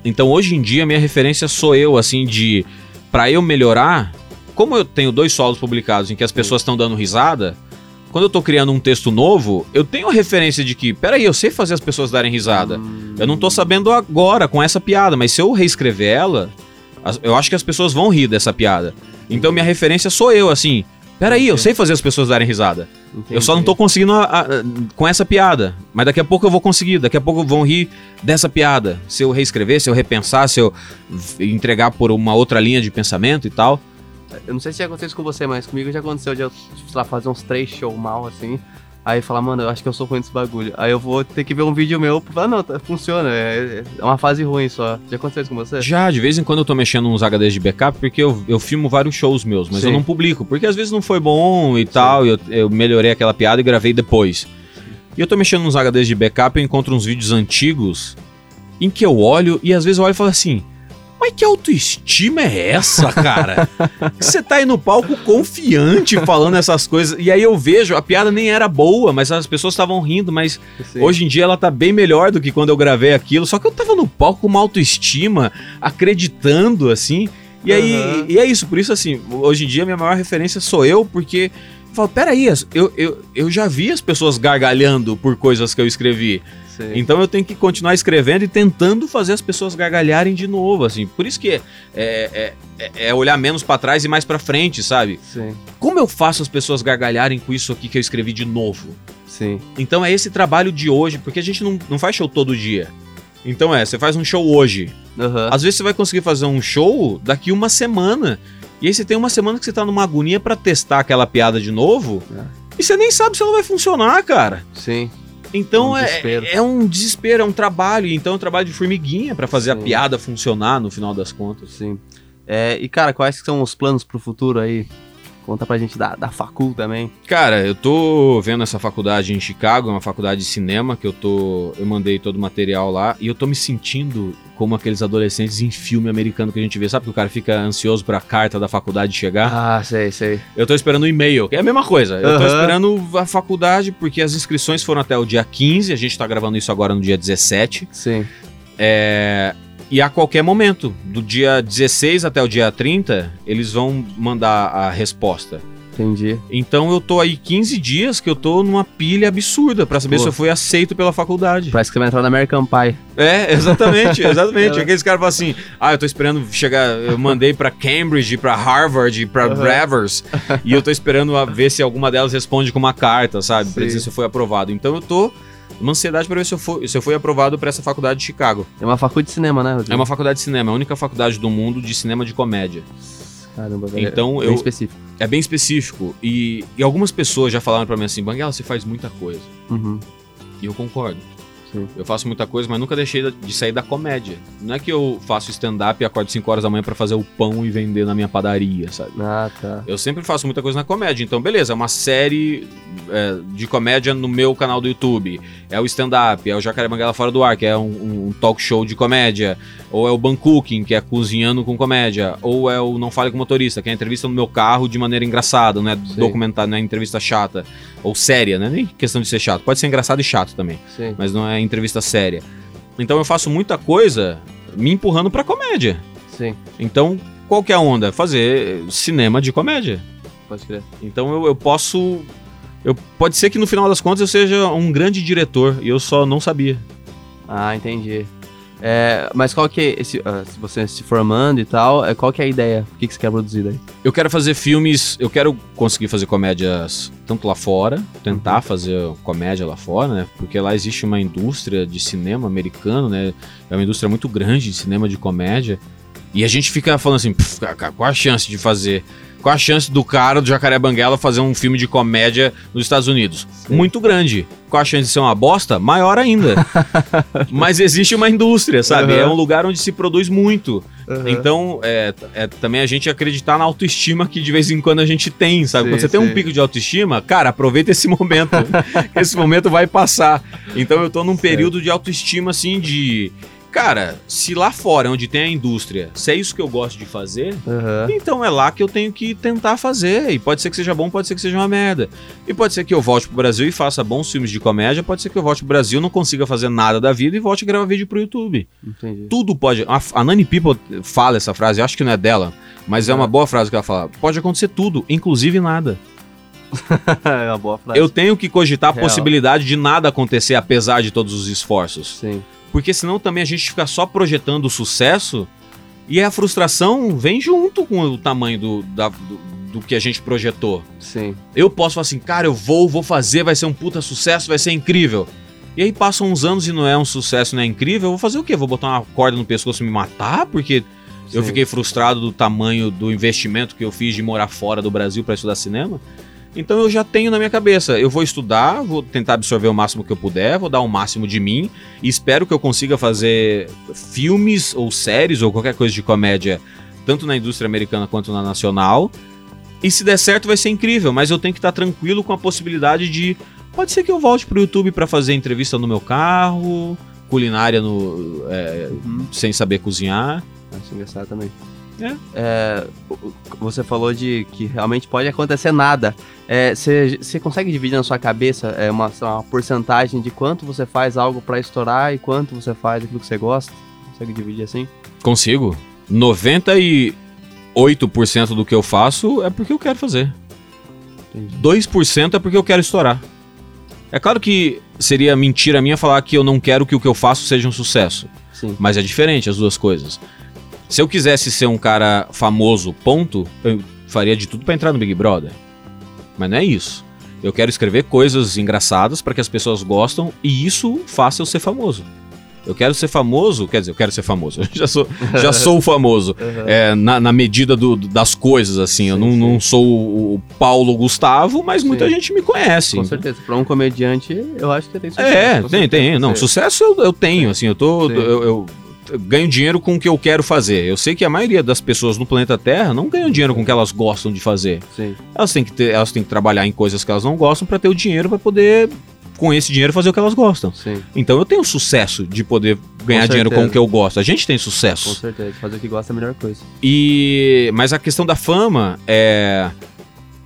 Então, hoje em dia, minha referência sou eu, assim, de. Pra eu melhorar. Como eu tenho dois solos publicados em que as pessoas estão dando risada. Quando eu tô criando um texto novo, eu tenho a referência de que, peraí, eu sei fazer as pessoas darem risada. Hum, Eu não tô sabendo agora com essa piada, mas se eu reescrever ela, eu acho que as pessoas vão rir dessa piada. Então minha referência sou eu, assim. Peraí, eu sei fazer as pessoas darem risada. Eu só não tô conseguindo a- a- com essa piada. Mas daqui a pouco eu vou conseguir, daqui a pouco vão rir dessa piada. Se eu reescrever, se eu repensar, se eu entregar por uma outra linha de pensamento e tal. Eu não sei se já aconteceu isso com você, mas comigo já aconteceu de eu, sei lá, fazer uns três shows mal, assim. Aí falar, mano, eu acho que eu sou ruim desse bagulho. Aí eu vou ter que ver um vídeo meu pra falar, não, tá- funciona. É, é uma fase ruim só. Já aconteceu isso com você? Já, de vez em quando eu tô mexendo nos HDs de backup, porque eu, eu filmo vários shows meus, mas eu Sim. não publico, porque às vezes não foi bom e tal, e eu, eu melhorei aquela piada e gravei depois. E eu tô mexendo nos HDs de backup eu encontro uns vídeos antigos em que eu olho e às vezes eu olho e falo assim. Mas que autoestima é essa, cara? Você tá aí no palco confiante falando essas coisas. E aí eu vejo, a piada nem era boa, mas as pessoas estavam rindo, mas Sim. Hoje em dia ela tá bem melhor do que quando eu gravei aquilo. Só que eu tava no palco com uma autoestima, acreditando, assim. E aí, Aham. e é isso. Por isso, assim, hoje em dia minha maior referência sou eu, porque. Eu falo, peraí, eu, eu, eu já vi as pessoas gargalhando por coisas que eu escrevi. Então eu tenho que continuar escrevendo e tentando fazer as pessoas gargalharem de novo, assim. Por isso que é, é, é, é olhar menos pra trás e mais pra frente, sabe? Sim. Como eu faço as pessoas gargalharem com isso aqui que eu escrevi de novo? Sim. Então é esse trabalho de hoje, porque a gente não, não faz show todo dia. Então é, você faz um show hoje. Aham. Às vezes você vai conseguir fazer um show daqui uma semana. E aí você tem uma semana que você tá numa agonia pra testar aquela piada de novo. É. E você nem sabe se ela vai funcionar, cara. Sim. Então Um é, é um desespero, é um trabalho. Então é um trabalho de formiguinha pra fazer a Sim. piada funcionar no final das contas. Sim. É, e, cara, quais são os planos pro futuro aí? Conta pra gente da, da facul também. Cara, eu tô vendo essa faculdade em Chicago, é uma faculdade de cinema que eu tô. Eu mandei todo o material lá e eu tô me sentindo como aqueles adolescentes em filme americano que a gente vê. Sabe que o cara fica ansioso pra carta da faculdade chegar? Ah, sei, sei. Eu tô esperando o e-mail, que é a mesma coisa. Eu tô Aham. esperando a faculdade porque as inscrições foram até o dia 15, a gente tá gravando isso agora no dia 17. Sim. É, E a qualquer momento, do dia 16 até o dia 30, eles vão mandar a resposta. Entendi. Então eu tô aí 15 dias que eu tô numa pilha absurda pra saber Pô. se eu fui aceito pela faculdade. Parece que você vai entrar na American Pie. É, exatamente, exatamente. É. Aqueles caras falam assim: "Ah, eu tô esperando chegar, eu mandei pra Cambridge, pra Harvard, pra Aham. Rivers, e eu tô esperando a ver se alguma delas responde com uma carta, sabe, Pra dizer se eu fui aprovado". Então eu tô numa ansiedade pra ver se eu fui, se eu fui aprovado pra essa faculdade de Chicago. É uma facul de cinema, né, Rodrigo? É uma faculdade de cinema, é a única faculdade do mundo de cinema de comédia. Caramba, velho. Então, Bem eu- específico. É bem específico e, e algumas pessoas já falaram pra mim assim: "Banguela, você faz muita coisa". Uhum. E eu concordo. Sim. Eu faço muita coisa, mas nunca deixei de sair da comédia. Não é que eu faço stand-up e acordo 5 horas da manhã pra fazer o pão e vender na minha padaria, sabe? Ah, tá. Eu sempre faço muita coisa na comédia. Então, beleza, é uma série é, de comédia no meu canal do YouTube. É o stand-up, é o Jacaré Banguela Fora do Ar, que é um, um talk show de comédia. Ou é o Bancooking, que é cozinhando com comédia. Ou é o Não Fale com Motorista, que é a entrevista no meu carro de maneira engraçada, não é Sim. documentário, não é entrevista chata. Ou séria, né? Nem questão de ser chato. Pode ser engraçado e chato também Sim. mas não é entrevista séria. Então eu faço muita coisa me empurrando pra comédia. Sim. Então, qual que é a onda? Fazer cinema de comédia. Pode crer. Então eu, eu posso. Eu, pode ser que no final das contas eu seja um grande diretor e eu só não sabia. Ah, entendi. É, mas qual que é esse. ah, se você se formando e tal, é, qual que é a ideia? O que, que você quer produzir daí? Eu quero fazer filmes, eu quero conseguir fazer comédias tanto lá fora, tentar Uhum. fazer comédia lá fora, né? Porque lá existe uma indústria de cinema americano, né? É uma indústria muito grande de cinema de comédia. E a gente fica falando assim, "Pff, cara, qual a chance de fazer? Qual a chance do cara do Jacaré Banguela fazer um filme de comédia nos Estados Unidos? Sim. Muito grande. Qual a chance de ser uma bosta? Maior ainda. Mas existe uma indústria, sabe? Uhum. É um lugar onde se produz muito. Uhum. Então, é, é também a gente acreditar na autoestima que de vez em quando a gente tem, sabe? Sim, quando você tem um sim. pico de autoestima, cara, aproveita esse momento. esse momento vai passar. Então eu tô num período de autoestima, assim, de. Cara, se lá fora, onde tem a indústria, se é isso que eu gosto de fazer, Aham. então é lá que eu tenho que tentar fazer. E pode ser que seja bom, pode ser que seja uma merda. E pode ser que eu volte pro Brasil e faça bons filmes de comédia, pode ser que eu volte pro Brasil, não consiga fazer nada da vida e volte a gravar vídeo pro YouTube Entendi. tudo pode. A, a Nani People fala essa frase, eu acho que não é dela, mas é Ah. uma boa frase que ela fala. Pode acontecer tudo, inclusive nada. é uma boa frase. Eu tenho que cogitar a Real. possibilidade de nada acontecer apesar de todos os esforços. Sim. Porque senão também a gente fica só projetando o sucesso e a frustração vem junto com o tamanho do, da- do, do que a gente projetou. Sim. Eu posso falar assim, cara, eu vou, vou fazer, vai ser um puta sucesso, vai ser incrível. E aí passam uns anos e não é um sucesso, não é incrível, eu vou fazer o quê? Vou botar uma corda no pescoço e me matar? Porque eu Sim. fiquei frustrado do tamanho do investimento que eu fiz de morar fora do Brasil para estudar cinema. Então eu já tenho na minha cabeça, eu vou estudar, vou tentar absorver o máximo que eu puder, vou dar o máximo de mim e espero que eu consiga fazer filmes ou séries ou qualquer coisa de comédia, tanto na indústria americana quanto na nacional. E se der certo vai ser incrível, mas eu tenho que estar tranquilo com a possibilidade de pode ser que eu volte pro YouTube para fazer entrevista no meu carro, culinária no é, Uhum. sem saber cozinhar. Acho engraçado também. É. É, você falou de que realmente pode acontecer nada. É, Você você consegue dividir na sua cabeça é, uma, uma porcentagem de quanto você faz algo pra estourar e quanto você faz aquilo que você gosta? Consegue dividir assim? Consigo. 98% do que eu faço é porque eu quero fazer. Entendi. 2% é porque eu quero estourar. É claro que seria mentira minha falar que eu não quero que o que eu faço seja um sucesso. Sim. Mas é diferente as duas coisas. Se eu quisesse ser um cara famoso, ponto, eu faria de tudo pra entrar no Big Brother. Mas não é isso. Eu quero escrever coisas engraçadas para que as pessoas gostam e isso faça eu ser famoso. Eu quero ser famoso, quer dizer, eu quero ser famoso. Eu já sou, já sou famoso. Uhum. É, na, na medida do- das coisas, assim. eu Sim, não, sim. não sou o, Paulo Gustavo, mas muita Sim. gente me conhece. Com certeza. Pra um comediante, eu acho que tem sucesso. É, tem, certeza. tem. Não, Sim. sucesso eu, eu tenho, assim, eu tô. Sim. Eu, eu ganho dinheiro com o que eu quero fazer. Eu sei que a maioria das pessoas no planeta Terra não ganham dinheiro com o que elas gostam de fazer. Sim, Elas têm que, ter, elas têm que trabalhar em coisas que elas não gostam pra ter o dinheiro pra poder, com esse dinheiro, fazer o que elas gostam. sim, Então eu tenho sucesso de poder ganhar dinheiro com o que eu gosto. A gente tem com sucesso. certeza. Fazer o que gosta é a melhor coisa. E mas a questão da fama é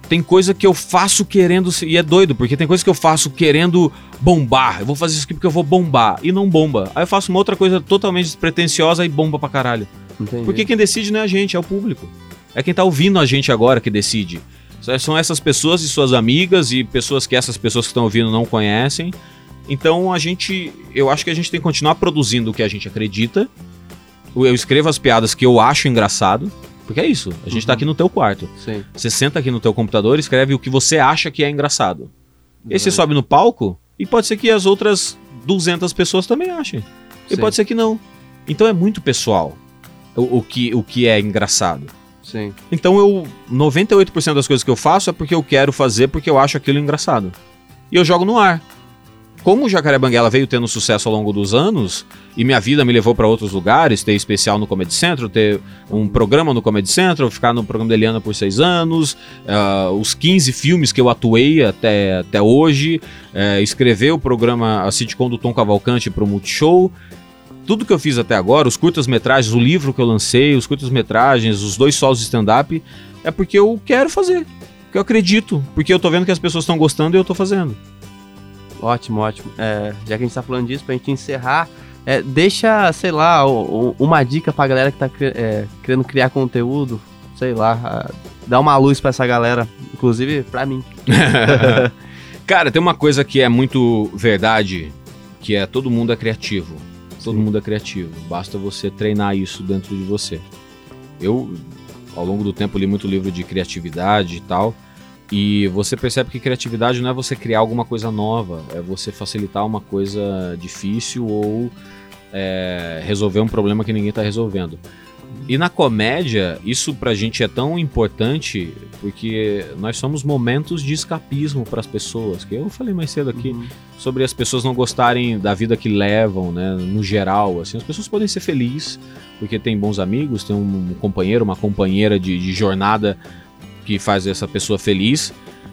tem coisa que eu faço querendo e é doido porque tem coisa que eu faço querendo bombar. Eu vou fazer isso aqui porque eu vou bombar e não bomba. Aí eu faço uma outra coisa totalmente despretensiosa e bomba pra caralho. Entendi. Porque quem decide não é a gente, é o público. É quem tá ouvindo a gente agora que decide. São essas pessoas e suas amigas e pessoas que essas pessoas que estão ouvindo não conhecem. Então a gente, eu acho que a gente tem que continuar produzindo o que a gente acredita. Eu escrevo as piadas que eu acho engraçado, porque é isso. A gente tá Uhum. aqui no teu quarto. Sim. Você senta aqui no teu computador, e escreve o que você acha que é engraçado. E aí você sobe no palco e pode ser que as outras 200 pessoas também achem. E Sim. pode ser que não. Então é muito pessoal o, o que, o que é engraçado. Sim. Então eu 98% das coisas que eu faço é porque eu quero fazer porque eu acho aquilo engraçado. E eu jogo no ar. Como o Jacaré Banguela veio tendo sucesso ao longo dos anos e minha vida me levou para outros lugares, ter especial no Comedy Central, ter um programa no Comedy Central, ficar no programa da Eliana por seis anos, ah, os 15 filmes que eu atuei até, até hoje, eh, escrever o programa, a sitcom do Tom Cavalcante para o Multishow, tudo que eu fiz até agora, os curtas-metragens, o livro que eu lancei, os curtas-metragens, os dois solos de stand-up, é porque eu quero fazer. Porque eu acredito. Porque eu tô vendo que as pessoas estão gostando e eu tô fazendo. Ótimo, ótimo. É, já que a gente tá falando disso, pra gente encerrar, é, deixa, sei lá, uma dica pra galera que tá é, querendo criar conteúdo, sei lá, dá uma luz pra essa galera, inclusive pra mim. Cara, tem uma coisa que é muito verdade, que é todo mundo é criativo. Todo Sim. mundo é criativo. Basta você treinar isso dentro de você. Eu, ao longo do tempo, li muito livro de criatividade e tal. E você percebe que criatividade não é você criar alguma coisa nova, é você facilitar uma coisa difícil ou é, resolver um problema que ninguém tá resolvendo. E na comédia, isso pra gente é tão importante porque nós somos momentos de escapismo para as pessoas. Que eu falei mais cedo aqui Uhum. sobre as pessoas não gostarem da vida que levam, né? No geral, assim, as pessoas podem ser felizes porque tem bons amigos, tem um companheiro, uma companheira de, de jornada que faz essa pessoa feliz.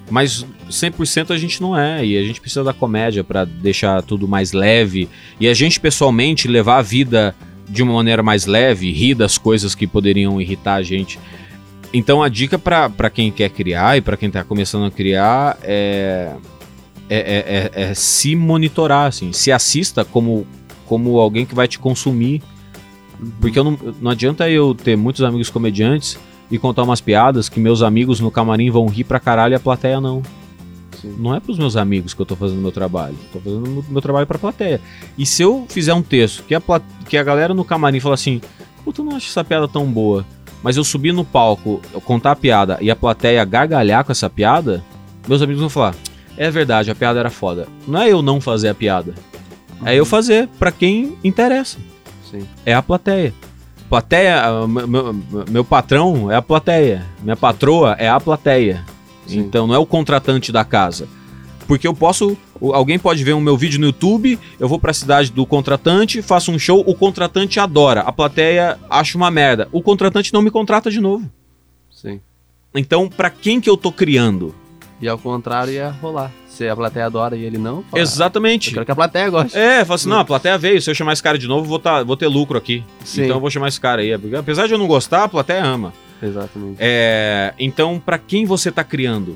Mas 100% a gente não é, e a gente precisa da comédia para deixar tudo mais leve. E a gente, pessoalmente, levar a vida de uma maneira mais leve, rir das coisas que poderiam irritar a gente. Então a dica para quem quer criar e para quem tá começando a criar é, é, é, é- é se monitorar, assim, se assista como, como alguém que vai te consumir. Uhum. Porque eu não, não adianta eu ter muitos amigos comediantes e contar umas piadas que meus amigos no camarim vão rir pra caralho e a plateia não. Sim. Não é pros meus amigos que eu tô fazendo meu trabalho. Tô fazendo meu, trabalho pra plateia. E se eu fizer um texto que a, pla- que a galera no camarim fala assim: Puta, eu não acho essa piada tão boa. Mas eu subir no palco, contar a piada e a plateia gargalhar com essa piada, meus amigos vão falar: É verdade, a piada era foda. Não é eu não fazer a piada. É eu fazer pra quem interessa Sim. é a plateia. Plateia, ah, meu, meu- patrão é a plateia. Minha patroa é a plateia. Sim. Então não é o contratante da casa. Porque eu posso. Alguém pode ver o meu vídeo no YouTube, eu vou pra cidade do contratante, faço um show, o contratante adora. A plateia acha uma merda. O contratante não me contrata de novo. Sim. Então, pra quem que eu tô criando? E ao contrário ia rolar. Se a plateia adora e ele não, fala, Eu Exatamente. quero que a plateia goste. É, fala assim, não, a plateia veio, se eu chamar esse cara de novo, vou, tá, vou ter lucro aqui. Sim. Então eu vou chamar esse cara aí. Apesar de eu não gostar, a plateia ama. Exatamente. É, então, pra quem você tá criando?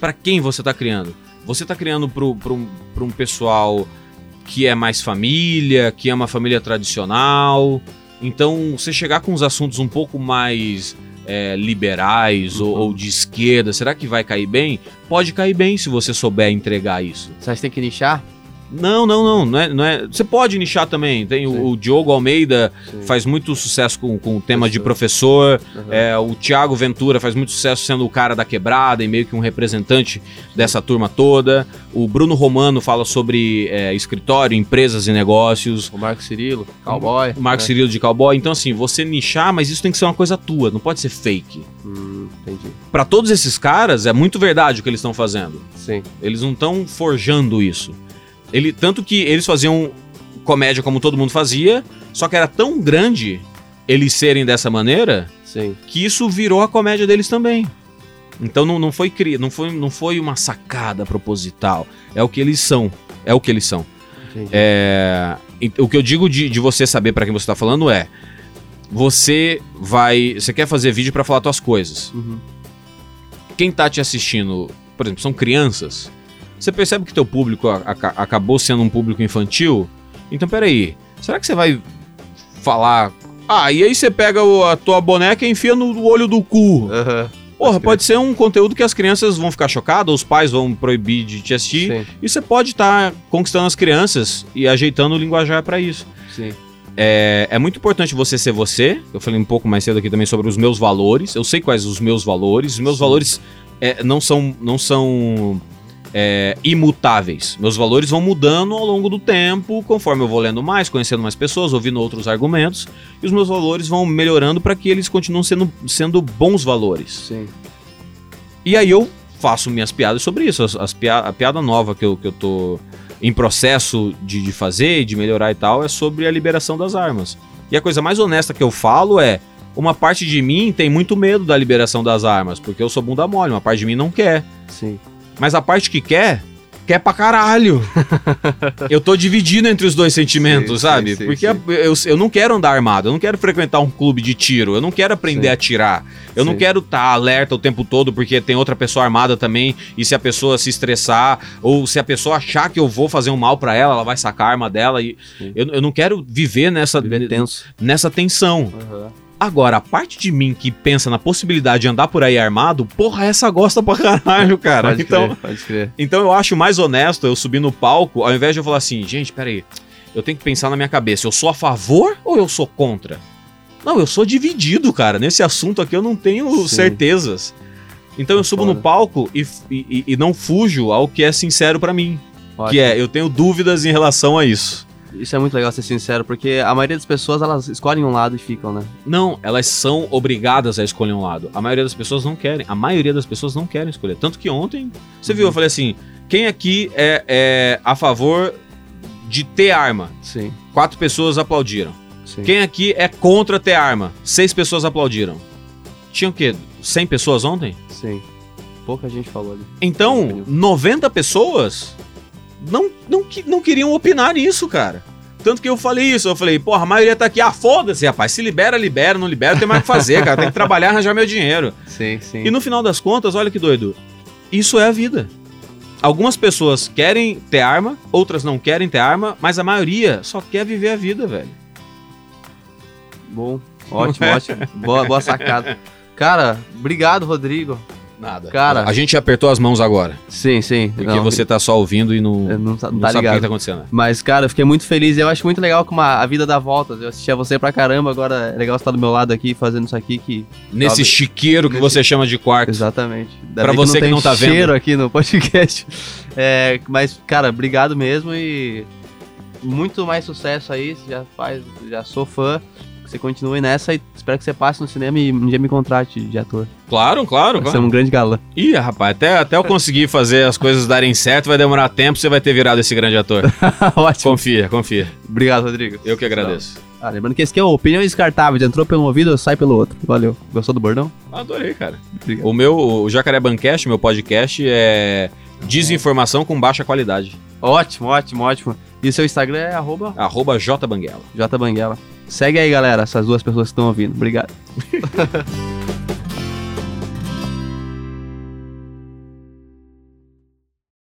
Pra quem você tá criando? Você tá criando pro, pro, pra um pessoal que é mais família, que é uma família tradicional. Então, você chegar com uns assuntos um pouco mais é, liberais ou, Uhum. ou de esquerda, será que vai cair bem? Pode cair bem se você souber entregar isso. Você tem que nichar? Não, não, não. não, é, não é. Você pode nichar também. Tem o, o Diogo Almeida, Sim. faz muito sucesso com, com o tema de Professor. Aham. É, o Thiago Ventura faz muito sucesso sendo o cara da quebrada e meio que um representante dessa turma toda. O Bruno Romano fala sobre é, escritório, empresas e negócios. O Marco Cirilo, cowboy. O Marco né? Cirilo de cowboy. Então, assim, você nichar, mas isso tem que ser uma coisa tua, não pode ser fake. Hum, entendi. Pra todos esses caras, é muito verdade o que eles estão fazendo. Sim. Eles não estão forjando isso. Ele, tanto que eles faziam comédia como todo mundo fazia, só que era tão grande eles serem dessa maneira Sim. que isso virou a comédia deles também. Então não, não foi cri, não foi não foi uma sacada proposital. É o que eles são. É o que eles são. É, o que eu digo de, de você saber pra quem você tá falando é você vai, você quer fazer vídeo pra falar tuas coisas. Uhum. Quem tá te assistindo, por exemplo, são crianças. Você percebe que teu público a- aca- acabou sendo um público infantil? Então peraí, será que você vai falar? Ah, e aí você pega o- a tua boneca e enfia no olho do cu. Aham. Porra, Pode ser um conteúdo que as crianças vão ficar chocadas, os pais vão proibir de te assistir. Sim, E você pode estar conquistando as crianças e ajeitando o linguajar pra isso. sim. É, é muito importante você ser você. Eu falei um pouco mais cedo aqui também sobre os meus valores. Eu sei quais os meus valores. Os meus Sim. valores é, não são, não são é, imutáveis. Meus valores vão mudando ao longo do tempo, conforme eu vou lendo mais, conhecendo mais pessoas, ouvindo outros argumentos. E os meus valores vão melhorando para que eles continuem sendo, sendo bons valores. Sim. E aí eu faço minhas piadas sobre isso. As, as pia- a piada nova que eu, que eu tô em processo de, de fazer, de melhorar e tal, é sobre a liberação das armas. E a coisa mais honesta que eu falo é: uma parte de mim tem muito medo da liberação das armas, porque eu sou bunda mole, uma parte de mim não quer. Sim. Mas a parte que quer, quer pra caralho. eu tô dividido entre os dois sentimentos, Sim, sabe? sim, Porque sim. Eu, eu não quero andar armado, eu não quero frequentar um clube de tiro, eu não quero aprender a atirar. Eu não quero estar alerta o tempo todo porque tem outra pessoa armada também e se a pessoa se estressar ou se a pessoa achar que eu vou fazer um mal pra ela, ela vai sacar a arma dela e eu, eu não quero viver nessa Viver tenso. nessa tensão. Aham. Agora, a parte de mim que pensa na possibilidade de andar por aí armado, porra, essa gosta pra caralho, cara. Pode então, crer, pode crer. então eu acho mais honesto eu subir no palco, ao invés de eu falar assim, gente, peraí, eu tenho que pensar na minha cabeça, eu sou a favor ou eu sou contra? Não, eu sou dividido, cara. Nesse assunto aqui eu não tenho Sim. certezas. Então eu subo no palco e, e, e não fujo ao que é sincero pra mim. Que Ótimo. é, eu tenho dúvidas em relação a isso. Isso é muito legal ser sincero, porque a maioria das pessoas elas escolhem um lado e ficam, né? Não, elas são obrigadas a escolher um lado. A maioria das pessoas não querem. A maioria das pessoas não querem escolher. Tanto que ontem, você viu, eu falei assim: quem aqui é, é a favor de ter arma? Sim, Quatro pessoas aplaudiram. sim. Quem aqui é contra ter arma? Seis pessoas aplaudiram. Tinha o quê? 100 pessoas ontem? Sim. Pouca gente falou ali. Então, 90 pessoas não, não, não queriam opinar nisso, cara. Tanto que eu falei isso, eu falei, porra, a maioria tá aqui, ah, foda-se, rapaz, se libera, libera, não libera, tem mais o que fazer, cara, tem que trabalhar arranjar meu dinheiro. Sim, sim. E no final das contas, olha que doido, isso é a vida. Algumas pessoas querem ter arma, outras não querem ter arma, mas a maioria só quer viver a vida, velho. Bom, ótimo, ótimo. Boa, boa sacada. Cara, obrigado, Rodrigo. Nada. Cara. A gente apertou as mãos agora, Sim, sim. porque Não, você tá só ouvindo e não, não, tá- não não tá sabe o que tá acontecendo. Mas, cara, eu fiquei muito feliz. Eu acho muito legal como a, a vida dá voltas. Eu assistia você pra caramba, agora é legal você estar do meu lado aqui fazendo isso aqui que. Nesse chiqueiro que nesse- você chama de quarto. Exatamente. Ainda Pra você que tem não tá vendo. cheiro aqui no podcast. É, mas, cara, obrigado mesmo e muito mais sucesso aí. Você já faz, já sou fã. Você continue nessa e espero que você passe no cinema e um dia me contrate de ator. Claro, claro, Você é claro. um grande galã. Ih, rapaz, até, até eu conseguir fazer as coisas darem certo, vai demorar tempo, você vai ter virado esse grande ator. Ótimo. Confia, confia. Obrigado, Rodrigo. Eu que agradeço. Ah, lembrando que esse aqui é o opinião descartável. Entrou pelo ouvido, sai pelo outro. Valeu. Gostou do bordão? Adorei, cara. Obrigado. O meu, o Jacaré Bancast, meu podcast, é desinformação com baixa qualidade. Ótimo, ótimo, ótimo. E o seu Instagram é arroba Arroba jbanguela. jbanguela. Segue aí, galera, essas duas pessoas que estão ouvindo. Obrigado.